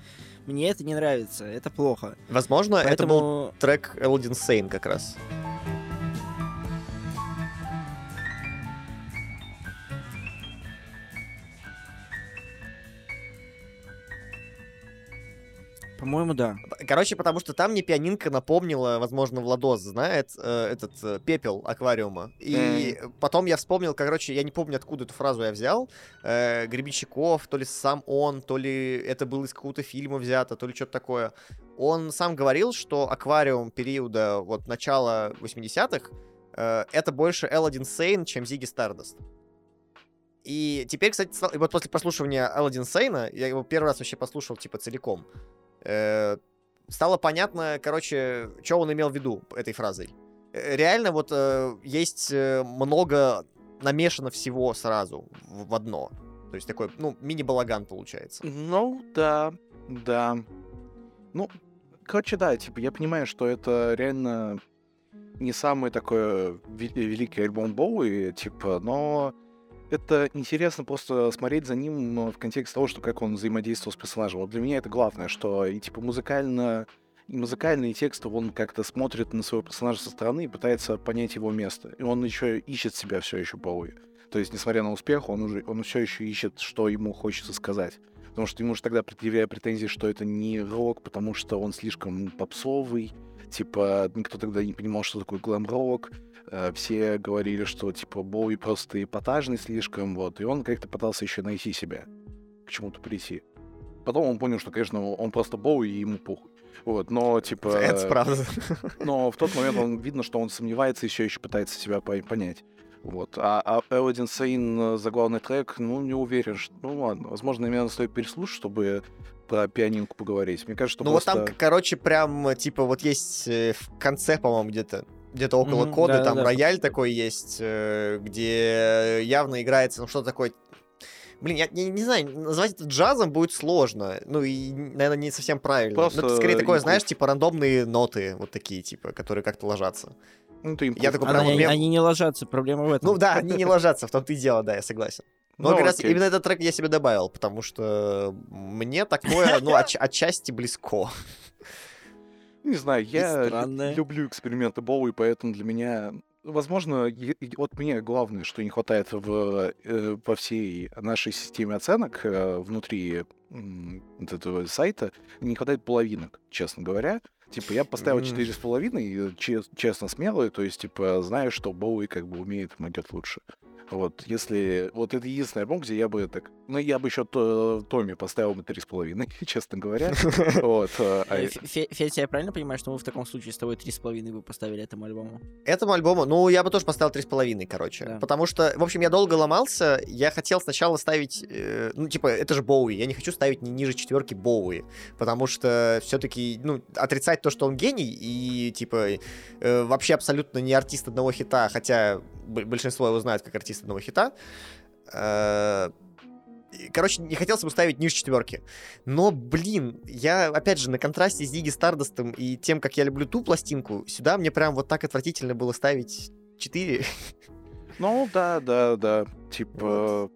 Мне это не нравится, это плохо. Возможно, это был Поэтому трек Элдин Сейн как раз. По-моему, да. Короче, потому что там мне пианинка напомнила, возможно, Владос знает, э, этот э, пепел аквариума. И потом я вспомнил, короче, я не помню, откуда эту фразу я взял. Э, Гребенщиков, то ли сам он, то ли это было из какого-то фильма взято, то ли что-то такое. Он сам говорил, что аквариум периода вот начала 80-х э, это больше Элладин Сейн, чем Зиги Стардаст. И теперь, кстати, стал- и вот после прослушивания Элладин Сейна, я его первый раз вообще послушал, типа, целиком, э, стало понятно, короче, что он имел в виду этой фразой. Э, Реально вот э, есть э, много намешано всего сразу в, в одно. То есть такой, ну, мини-балаган получается. Ну, да, да. Ну, короче, да, типа, я понимаю, что это реально не самый такой ве- великий альбом Боуи, типа, но это интересно просто смотреть за ним но в контексте того, что как он взаимодействовал с персонажем. Вот для меня это главное, что и типа музыкально, и музыкальные тексты он как-то смотрит на своего персонажа со стороны и пытается понять его место. И он еще ищет себя все еще Боуи. То есть, несмотря на успех, он уже он все еще ищет, что ему хочется сказать. Потому что ему же тогда предъявляя претензии, что это не рок, потому что он слишком попсовый. Типа, никто тогда не понимал, что такое глэм-рок. Э, Все говорили, что, типа, Боуи просто эпатажный слишком, вот, и он как-то пытался еще найти себя, к чему-то прийти. Потом он понял, что, конечно, он просто Боуи, и ему похуй. Вот, но, типа... [laughs] Это правда. Но в тот момент он видно, что он сомневается и все еще пытается себя по- понять. Вот. А, а Элодин Сейн э, заглавный трек, ну, не уверен. Что... Ну, ладно. Возможно, надо стоит переслушать, чтобы про пианинку поговорить. Мне кажется, что Ну вот просто... там, к- короче, прям, типа, вот есть э, в конце, по-моему, где-то где-то около Мгм, кода, там да-да-да. рояль такой есть, э, где явно играется, ну, что такое... Блин, я, я не знаю, назвать это джазом будет сложно. Ну, и, наверное, не совсем правильно. Просто Ну, это скорее такое, инклюз. знаешь, типа рандомные ноты, вот такие, типа, которые как-то ложатся. Ну, ты им Я такой Она- прям они, они не ложатся, проблема в этом. Ну да, они не ложатся, в том-то и дело, да, я согласен. Но Ну, как раз именно этот трек я себе добавил, потому что мне такое, ну, отч- отчасти близко. Не знаю, я люблю эксперименты Боуи, поэтому для меня... Возможно, вот мне главное, что не хватает в, э, во всей нашей системе оценок э, внутри вот этого сайта, не хватает половинок, честно говоря. Типа, я поставил четыре с половиной, че- честно, смелый, то есть, типа, знаю, что Боуи как бы умеет, могет лучше. Вот, если... Вот это единственный альбом, где я бы так... Ну, я бы еще Томми поставил бы три с половиной, [laughs] честно говоря. [laughs] Э, а Э, Фе- Фе- Федя, я правильно понимаю, что мы в таком случае с тобой три с половиной бы поставили этому альбому? Этому альбому, ну, я бы тоже поставил 3,5, короче. Да. Потому что, в общем, я долго ломался. Я хотел сначала ставить... э, ну, типа, это же Боуи. Я не хочу ставить ни ниже четверки Боуи. Потому что все-таки, ну, отрицать то, что он гений, и, типа, э, вообще абсолютно не артист одного хита, хотя большинство его знают как артист одного хита. Короче, не хотелось бы ставить ниже четверки. Но, блин, я, опять же, на контрасте с Диги Стардостом и тем, как я люблю ту пластинку, сюда мне прям вот так отвратительно было ставить 4. Ну, да, да, да. Типа...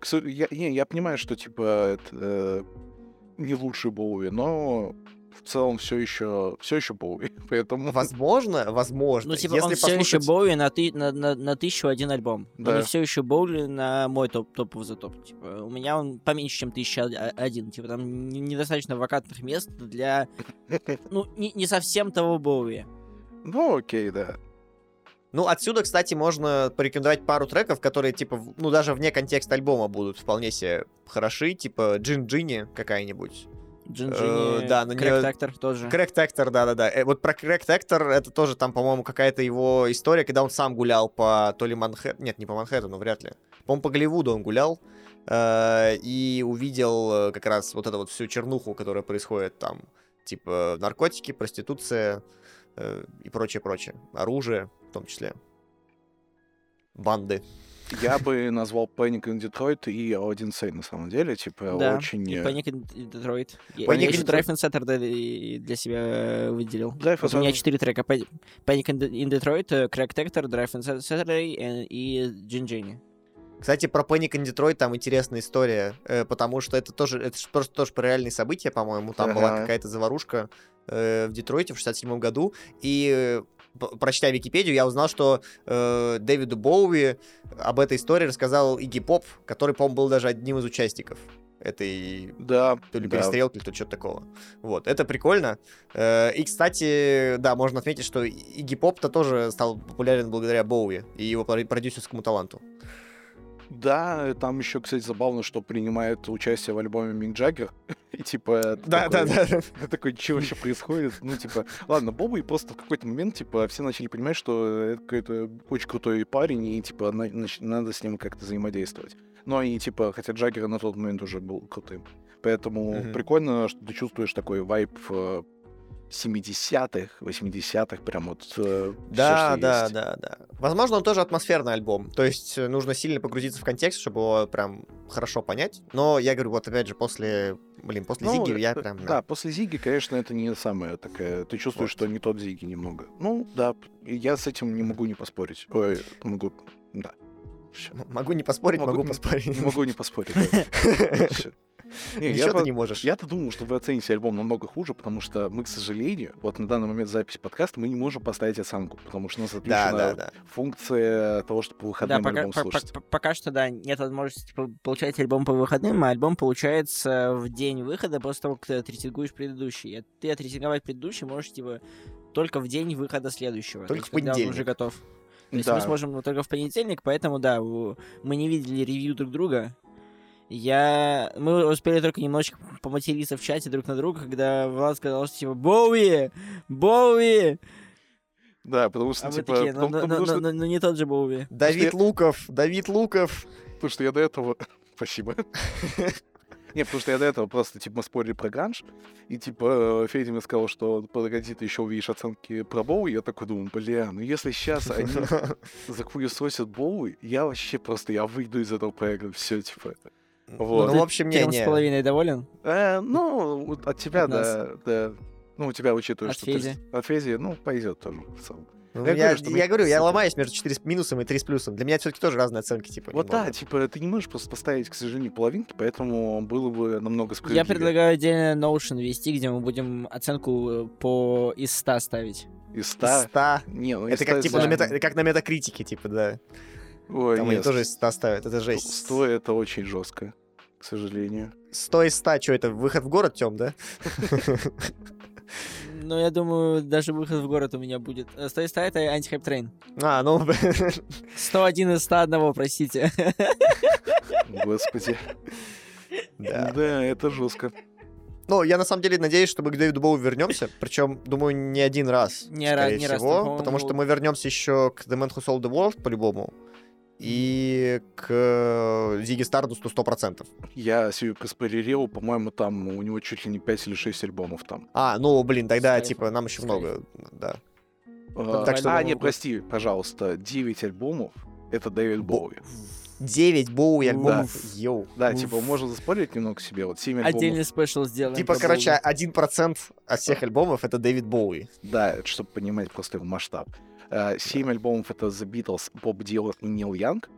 су- Я, не, я понимаю, что, типа, это э, не лучший Боуи, но в целом все еще, все еще Боуи. [laughs] Поэтому... Возможно, возможно. Ну, типа, если он все еще послушать- Боуи на, ты, на, на, на тысячу один альбом. Но Да. не все еще Боуи на мой топ топов за топ. Типа, у меня он поменьше, чем тысяча о- один. Типа, там не- недостаточно вакантных мест для, [laughs] ну, не, не совсем того Боуи. Ну, окей, да. Ну, отсюда, кстати, можно порекомендовать пару треков, которые, типа, ну, даже вне контекста альбома будут вполне себе хороши, типа Джин Джинни какая-нибудь. Джинджини, Э, да, на Крэк Тактор тоже. Крэк Тектор, да-да-да. Э, Вот про Крэк Тектор это тоже там, по-моему, какая-то его история, когда он сам гулял по то ли Манхэттену, нет, не по Манхэттену, вряд ли. По-моему, по Голливуду он гулял э, и увидел э, как раз вот эту вот всю чернуху, которая происходит там, типа наркотики, проституция э, и прочее-прочее. Оружие в том числе. Банды. Я бы назвал Panic in Detroit и Один Сей, на самом деле. Типа, Да, очень... и Panic in Detroit. Panic я in. Drive in Saturday для себя э, выделил. Drive Вот у меня четыре трека. Panic in De- in Detroit, Crack Tector, Drive in Saturday и Джинджини. Кстати, про Panic in Detroit там интересная история, э, потому что это тоже, это просто тоже про реальные события, по-моему. Там была Ага. какая-то заварушка э, в Детройте в 67 году, и прочитая Википедию, я узнал, что э, Дэвиду Боуи об этой истории рассказал Игги Поп, который, по-моему, был даже одним из участников этой Да, то ли да. перестрелки, то что-то такого. Вот, это прикольно. Э, И, кстати, да, можно отметить, что Игги Поп-то тоже стал популярен благодаря Боуи и его про- продюсерскому таланту. Да, там еще, кстати, забавно, что принимает участие в альбоме Мик Джаггер. [laughs] И типа... ты Да, да, да. Ты такой, что вообще происходит? Ну, типа, ладно, Боба и просто в какой-то момент, типа, все начали понимать, что это какой-то очень крутой парень, и, типа, надо с ним как-то взаимодействовать. Ну, и, типа, хотя Джаггер на тот момент уже был крутым. Поэтому прикольно, что ты чувствуешь такой вайб э, 70-х, 80-х, прям вот э, Да, всё, что да, есть. да, да. Возможно, он тоже атмосферный альбом. То есть э, нужно сильно погрузиться в контекст, чтобы его прям хорошо понять. Но я говорю, вот опять же, после, блин, после Ну, Зиги я э, прям... Да, после Зиги, конечно, это не самое такое. Ты чувствуешь, Вот. что не тот Зиги немного. Ну, да, я с этим не могу не поспорить. Ой, могу. Да. Всё. М- Могу не поспорить, могу, м- поспорить. Не могу не поспорить. [laughs] да. Ничего я ты не можешь. Я-то думал, что вы оцените альбом намного хуже, потому что мы, к сожалению, вот на данный момент записи подкаста мы не можем поставить оценку, потому что у нас Да, отключена да, да. функция того, что по Да, выходным альбом слушать. по- пока что, да, нет возможности получать альбом по выходным, а альбом получается в день выхода после того, как ты отрейтингуешь предыдущий. Ты отрейтинговать предыдущий можешь, типа, только в день выхода следующего. то Только есть, в когда он понедельник. уже готов. То есть Да. мы сможем только в понедельник, поэтому, да, мы не видели ревью друг друга. Я... Мы успели только немножечко поматериться в чате друг на друга, когда Влад сказал, что типа «Боуи! Боуи!» Да, потому что, А типа, такие, ну, потому- ну, потому ну, что- ну, ну, не тот же Боуи. Давид Луков, Давид Луков. Потому что я до этого... [laughs] Спасибо. [laughs] Не, потому что я до этого просто, типа, мы спорили про ганж, и, типа, Федя мне сказал, что погоди, ты еще увидишь оценки про Боуи, я такой думаю, бля, ну если сейчас они [laughs] захуесосят Боуи, я вообще просто, я выйду из этого проекта, все, типа. Вот. Ну, в общем, не, Трем с не. половиной доволен? Э, ну, от тебя, От да, да. Ну, у тебя, учитывая, От что... ты- Феди. От Фези, ну, пойдет тоже, в целом. Ну, Я я, говорю, что мы- я говорю, я ломаюсь между 4 с минусом и 3 с плюсом. Для меня все-таки тоже разные оценки, типа. Вот немного. да, типа, ты не можешь просто поставить, к сожалению, половинки, поэтому было бы намного Я справедливее. предлагаю отдельно Notion вести, где мы будем оценку э, по из 100 ставить. Из Из 100... 100. Не, ну, Это из как 100 типа на это- мета, как на метакритике, типа, да. Ой, Там они нет, тоже из 100 ставят. Это жесть. 100 это очень жестко, к сожалению. 100 из 100, что это, выход в город, Тём, да? [laughs] Ну, я думаю, даже выход в город у меня будет. Э, 100 из 100 это антихайп трейн. А, ну, [laughs] 101 из 101, простите. [laughs] Господи. да. Да, это жестко. Ну, я на самом деле надеюсь, что мы к Дэвиду Боу вернемся. Причем, думаю, не один раз. Не скорее не раз, всего, по-моему, потому что мы вернемся еще к The Man Who Sold the World, по-любому. И к Зиги Стардусту 100%. Я себе проспойлерил, по-моему, там у него чуть ли не 5 или 6 альбомов там. А, ну, блин, тогда, Скайф. типа, нам еще Скайф. много, да. А, так что- а, не, прости, пожалуйста, 9 альбомов — это Дэвид Боуи. 9 Боуи Да. альбомов, yo. Да, типа, можно заспорить немного себе, вот 7 альбомов. Отдельный special сделаем. Типа, короче, Боуи. 1% от всех альбомов это Дэвид Боуи. Да, это чтобы понимать просто его масштаб. А, Семь альбомов — это The Beatles, Боб Дилан и Нил Янг.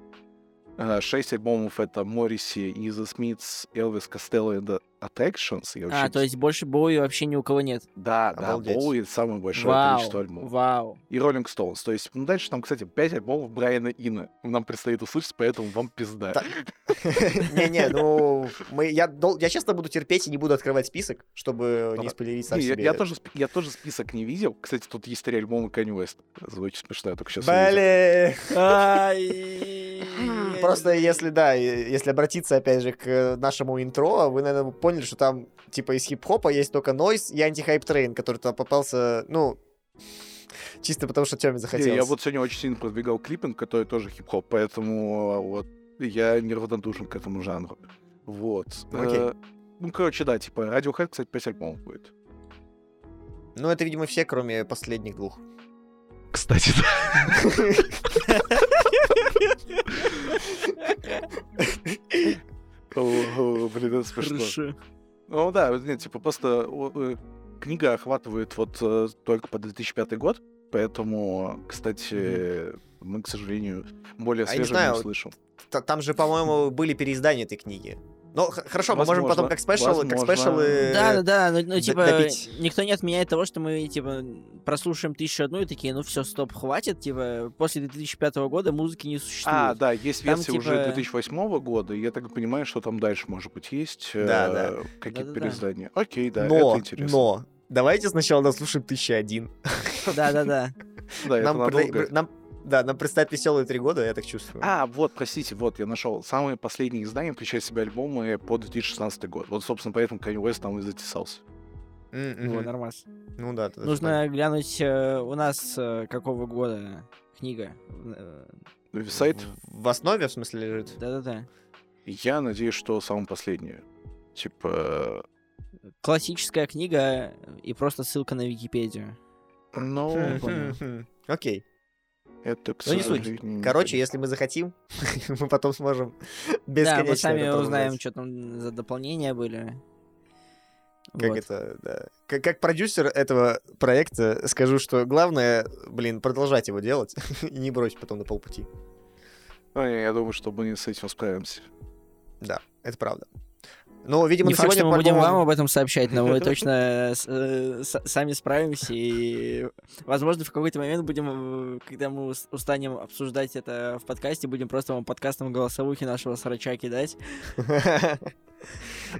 А, Шесть альбомов — это и The Smiths, Элвис Костелло The Attractions. Я А, вообще- то есть больше Боуи вообще ни у кого нет. Да, да, Обалдеть. Боуи — самое большое Вау, количество альбомов. вау. И Rolling Stones. То есть, ну, дальше там, кстати, 5 альбомов Брайана Ина. Нам предстоит услышать, поэтому вам пизда. Да. [laughs] Не-не, ну, мы, я, честно буду терпеть и не буду открывать список, чтобы не спойлерить сам себе. я тоже, сп- я тоже список не видел. Кстати, тут есть три альбома Kanye West. Звучит смешно, я только сейчас. Блин. Просто если, да, если обратиться, опять же, к нашему интро, вы, наверное, поняли, что там, типа, из хип-хопа есть только Noize и антихайп трейн, который там попался, ну, чисто потому, что Тёме Не, захотелось. я вот сегодня очень сильно продвигал clipping, который тоже хип-хоп, поэтому а, вот я неравнодушен к этому жанру. Вот. Окей. Э, Ну, короче, да, типа, Radiohead, кстати, 5 альбомов будет. Ну, это, видимо, все, кроме последних двух. Кстати, да. [laughs] [laughs] Блин, это смешно. Хорошо. Ну да, нет, типа просто э, книга охватывает вот э, только по 2005 год, поэтому, кстати, мы, к сожалению, более А я не. Т- Там же, по-моему, были переиздания этой книги. Ну, хорошо, мы можем потом Возможно, как спешл, как возможно. спешалы... Да, да, да, ну, ну, типа, добить. никто не отменяет того, что мы, типа, прослушаем тысячу одну и такие, ну все, стоп, хватит, типа, после 2005 года музыки не существует. А, да, есть Там, версия типа- уже 2008 года, и я так понимаю, что там дальше, может быть, есть э, Да, да. какие-то Да-да-да. переиздания. Окей, да, но, это интересно. но, давайте сначала дослушаем 1001. Да-да-да. Да, Нам, надолго. нам- да, нам предстоят веселые три года, я так чувствую. А, вот, простите, вот, я нашел. Самые последние издания включают в себя альбомы по 2016 год. Вот, собственно, поэтому Kanye West там и затесался. Вот, мгм. нормас. Ну да. тогда Нужно глянуть э, у нас э, какого года книга. Э, Висайт, В основе, в смысле, лежит? Да-да-да. я надеюсь, что самое последнее. Типа, Классическая книга и просто ссылка на Википедию. ну, понял. Окей. Это, к Ну, не суть. Короче, если мы захотим, [laughs] мы потом сможем [laughs] Да, бесконечно мы сами узнаем, что там за дополнения были. Как Вот. это, да. Как, как продюсер этого проекта скажу, что главное, блин, продолжать его делать [laughs] и не бросить потом на полпути. Ой, я думаю, что мы с этим справимся. Да, это правда. Но, видимо, Не на факт, сегодня что мы будем вам об этом сообщать, но мы [laughs] точно э, сами справимся. И, возможно, в какой-то момент будем, э, когда мы ус- устанем обсуждать это в подкасте, будем просто вам подкастом голосовухи нашего срача кидать. [laughs]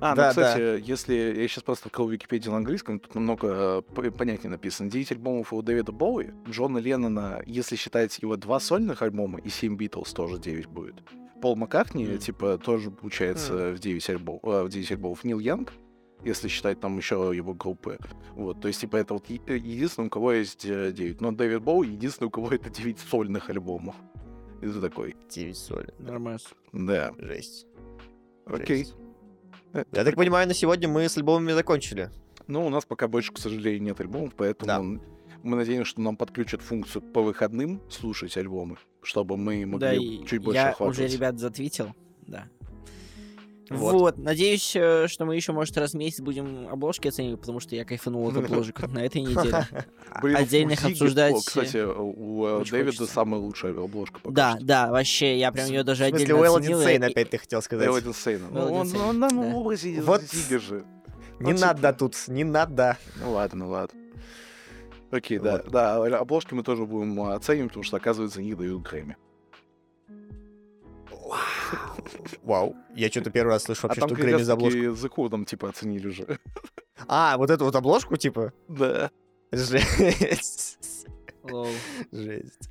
А, ну, Да, кстати, если я сейчас просто открыл Википедию на английском, тут намного э, п- понятнее написано. 9 альбомов у Дэвида Боуи, Джона Леннона, если считать его два сольных альбома, и 7 Битлз тоже 9 будет. Пол Маккартни, типа, тоже получается в 9 альбомов, в 9 альбомов. Нил Янг, если считать там еще его группы. Вот, то есть, типа, это вот е- единственный, у кого есть 9. Но Дэвид Боуи единственный, у кого это 9 сольных альбомов. Это такой. 9 соли. Нормально. Да. Жесть. Окей. Жесть. Я так понимаю, на сегодня мы с альбомами закончили. Ну, у нас пока больше, к сожалению, нет альбомов, поэтому Да. Мы надеемся, что нам подключат функцию по выходным слушать альбомы, чтобы мы могли Да, и чуть больше я охватывать. уже ребят затвитил, да. Вот. Вот. надеюсь, э, что мы еще, может, раз в месяц будем обложки оценивать, потому что я кайфанул от обложек на этой неделе. [laughs] Блин, Отдельных обсуждать... Кстати, у э, Дэвида самая лучшая обложка Да, да, вообще, я прям ее даже В смысле, отдельно Уэлл оценил. Сейн, и- опять ты хотел сказать. Дэвид Инсейн. Ну, Уэлл он, Инсейн, он нам образе Вот. Зиги же. Не Ну, надо тут, не надо. Ну ладно, ладно. Окей, да, Вот. да, а обложки мы тоже будем а, оценивать, потому что, оказывается, них дают Грэмми. Вау. Я что-то первый раз слышу А вообще, там что Грэмми за обложку. The Code, типа, оценили уже. А, вот эту вот обложку, типа? Да. Жесть. Лол. Жесть.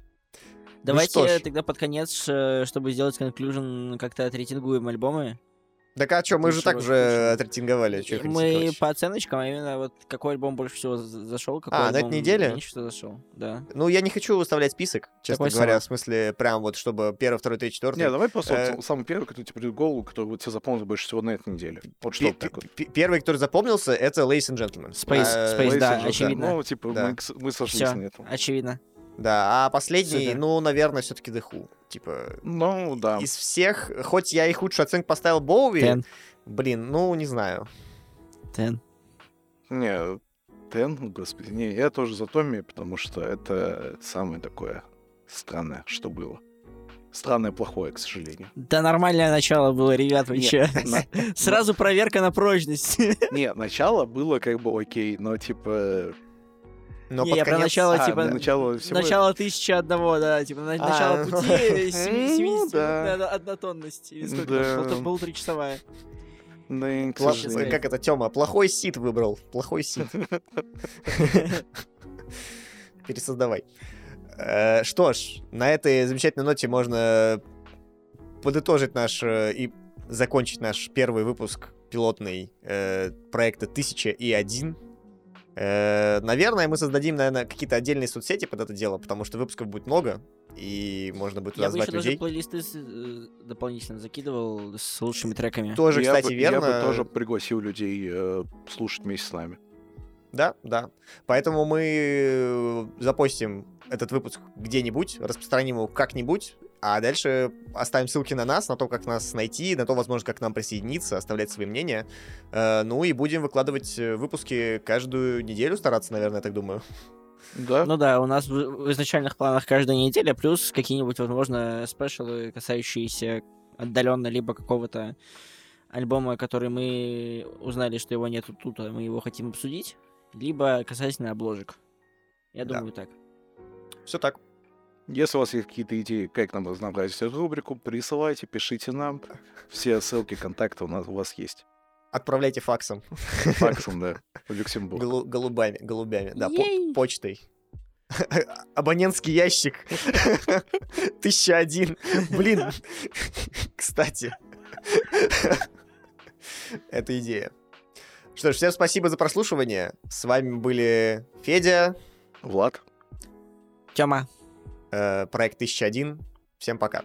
Давайте что ж. тогда под конец, э, чтобы сделать конклюжен, как-то отрейтингуем альбомы. Так а что, мы же так уже отрейтинговали. хотите, мы по оценочкам, а именно вот какой альбом больше всего за- зашел, какой А, на этой неделе? меньше всего зашел. Да. Ну, я не хочу выставлять список, честно Какой говоря, самый? в смысле, прям вот, чтобы первый, второй, третий, четвертый. Не, давай просто Э, вот самый первый, который тебе придет в голову, который вот тебе запомнился больше всего на этой неделе. Вот что так вот. пе- Первый, который запомнился, это Ladies and Gentlemen. Space, А, Space, да, очевидно. Ну, типа, Да. мы, кс- мы сошлись Всё. на этом. Очевидно. Да, а последний, Супер. ну, наверное, все-таки The Who. Типа, Ну, да. из всех, хоть я и худшую оценку поставил Боуи, Тен. блин, ну, не знаю. Тен. Не, Тен, господи, не, я тоже за Томми, потому что это самое такое странное, что было. Странное плохое, к сожалению. Да нормальное начало было, ребят, вы Не, чё? [laughs] на- Сразу проверка на прочность. Не, начало было как бы окей, но типа... Но Не, под я про начало, а, типа, на начало всего Начало тысячи одного, да, типа, на- А, начало [laughs] ну, пути э, семи- ну 70 да. минут однотонности. Сколько там, что-то полуторачасовая. Да, и. Как это, Тёма, плохой сит выбрал. Плохой сит. [laughs] Пересоздавай. Э, Что ж, на этой замечательной ноте можно подытожить наш э, и закончить наш первый выпуск пилотный э, проекта «1001». Э, Наверное, мы создадим, наверное, какие-то отдельные соцсети под это дело, потому что выпусков будет много, и можно будет туда Я бы звать еще даже людей. плейлисты с- э, дополнительно закидывал с лучшими треками. Тоже, Я кстати, бы- верно. Я бы тоже пригласил людей э, слушать вместе с нами. Да, да. Поэтому мы э, запостим этот выпуск где-нибудь, распространим его как-нибудь, а дальше оставим ссылки на нас, на то, как нас найти, на то, возможно, как к нам присоединиться, оставлять свои мнения. Э, Ну и будем выкладывать э, выпуски каждую неделю, стараться, наверное, я так думаю. Да? Ну да, у нас в в изначальных планах каждая неделя, плюс какие-нибудь, возможно, спешалы, касающиеся отдаленно либо какого-то альбома, который мы узнали, что его нету тут, а мы его хотим обсудить, либо касательно обложек. Я Да. думаю, так. Все так. Если у вас есть какие-то идеи, как нам разнообразить эту рубрику, присылайте, пишите нам. Все ссылки, контакты у нас у вас есть. Отправляйте факсом. Факсом, да, [laughs] в Люксембург. Голу- голубями, голубями. Да, по- почтой. [laughs] Абонентский ящик. [laughs] Тысяча один. Блин. Кстати. Это идея. Что ж, всем спасибо за прослушивание. С вами были Федя, Влад. Тёма. э, проект 1001. Всем пока.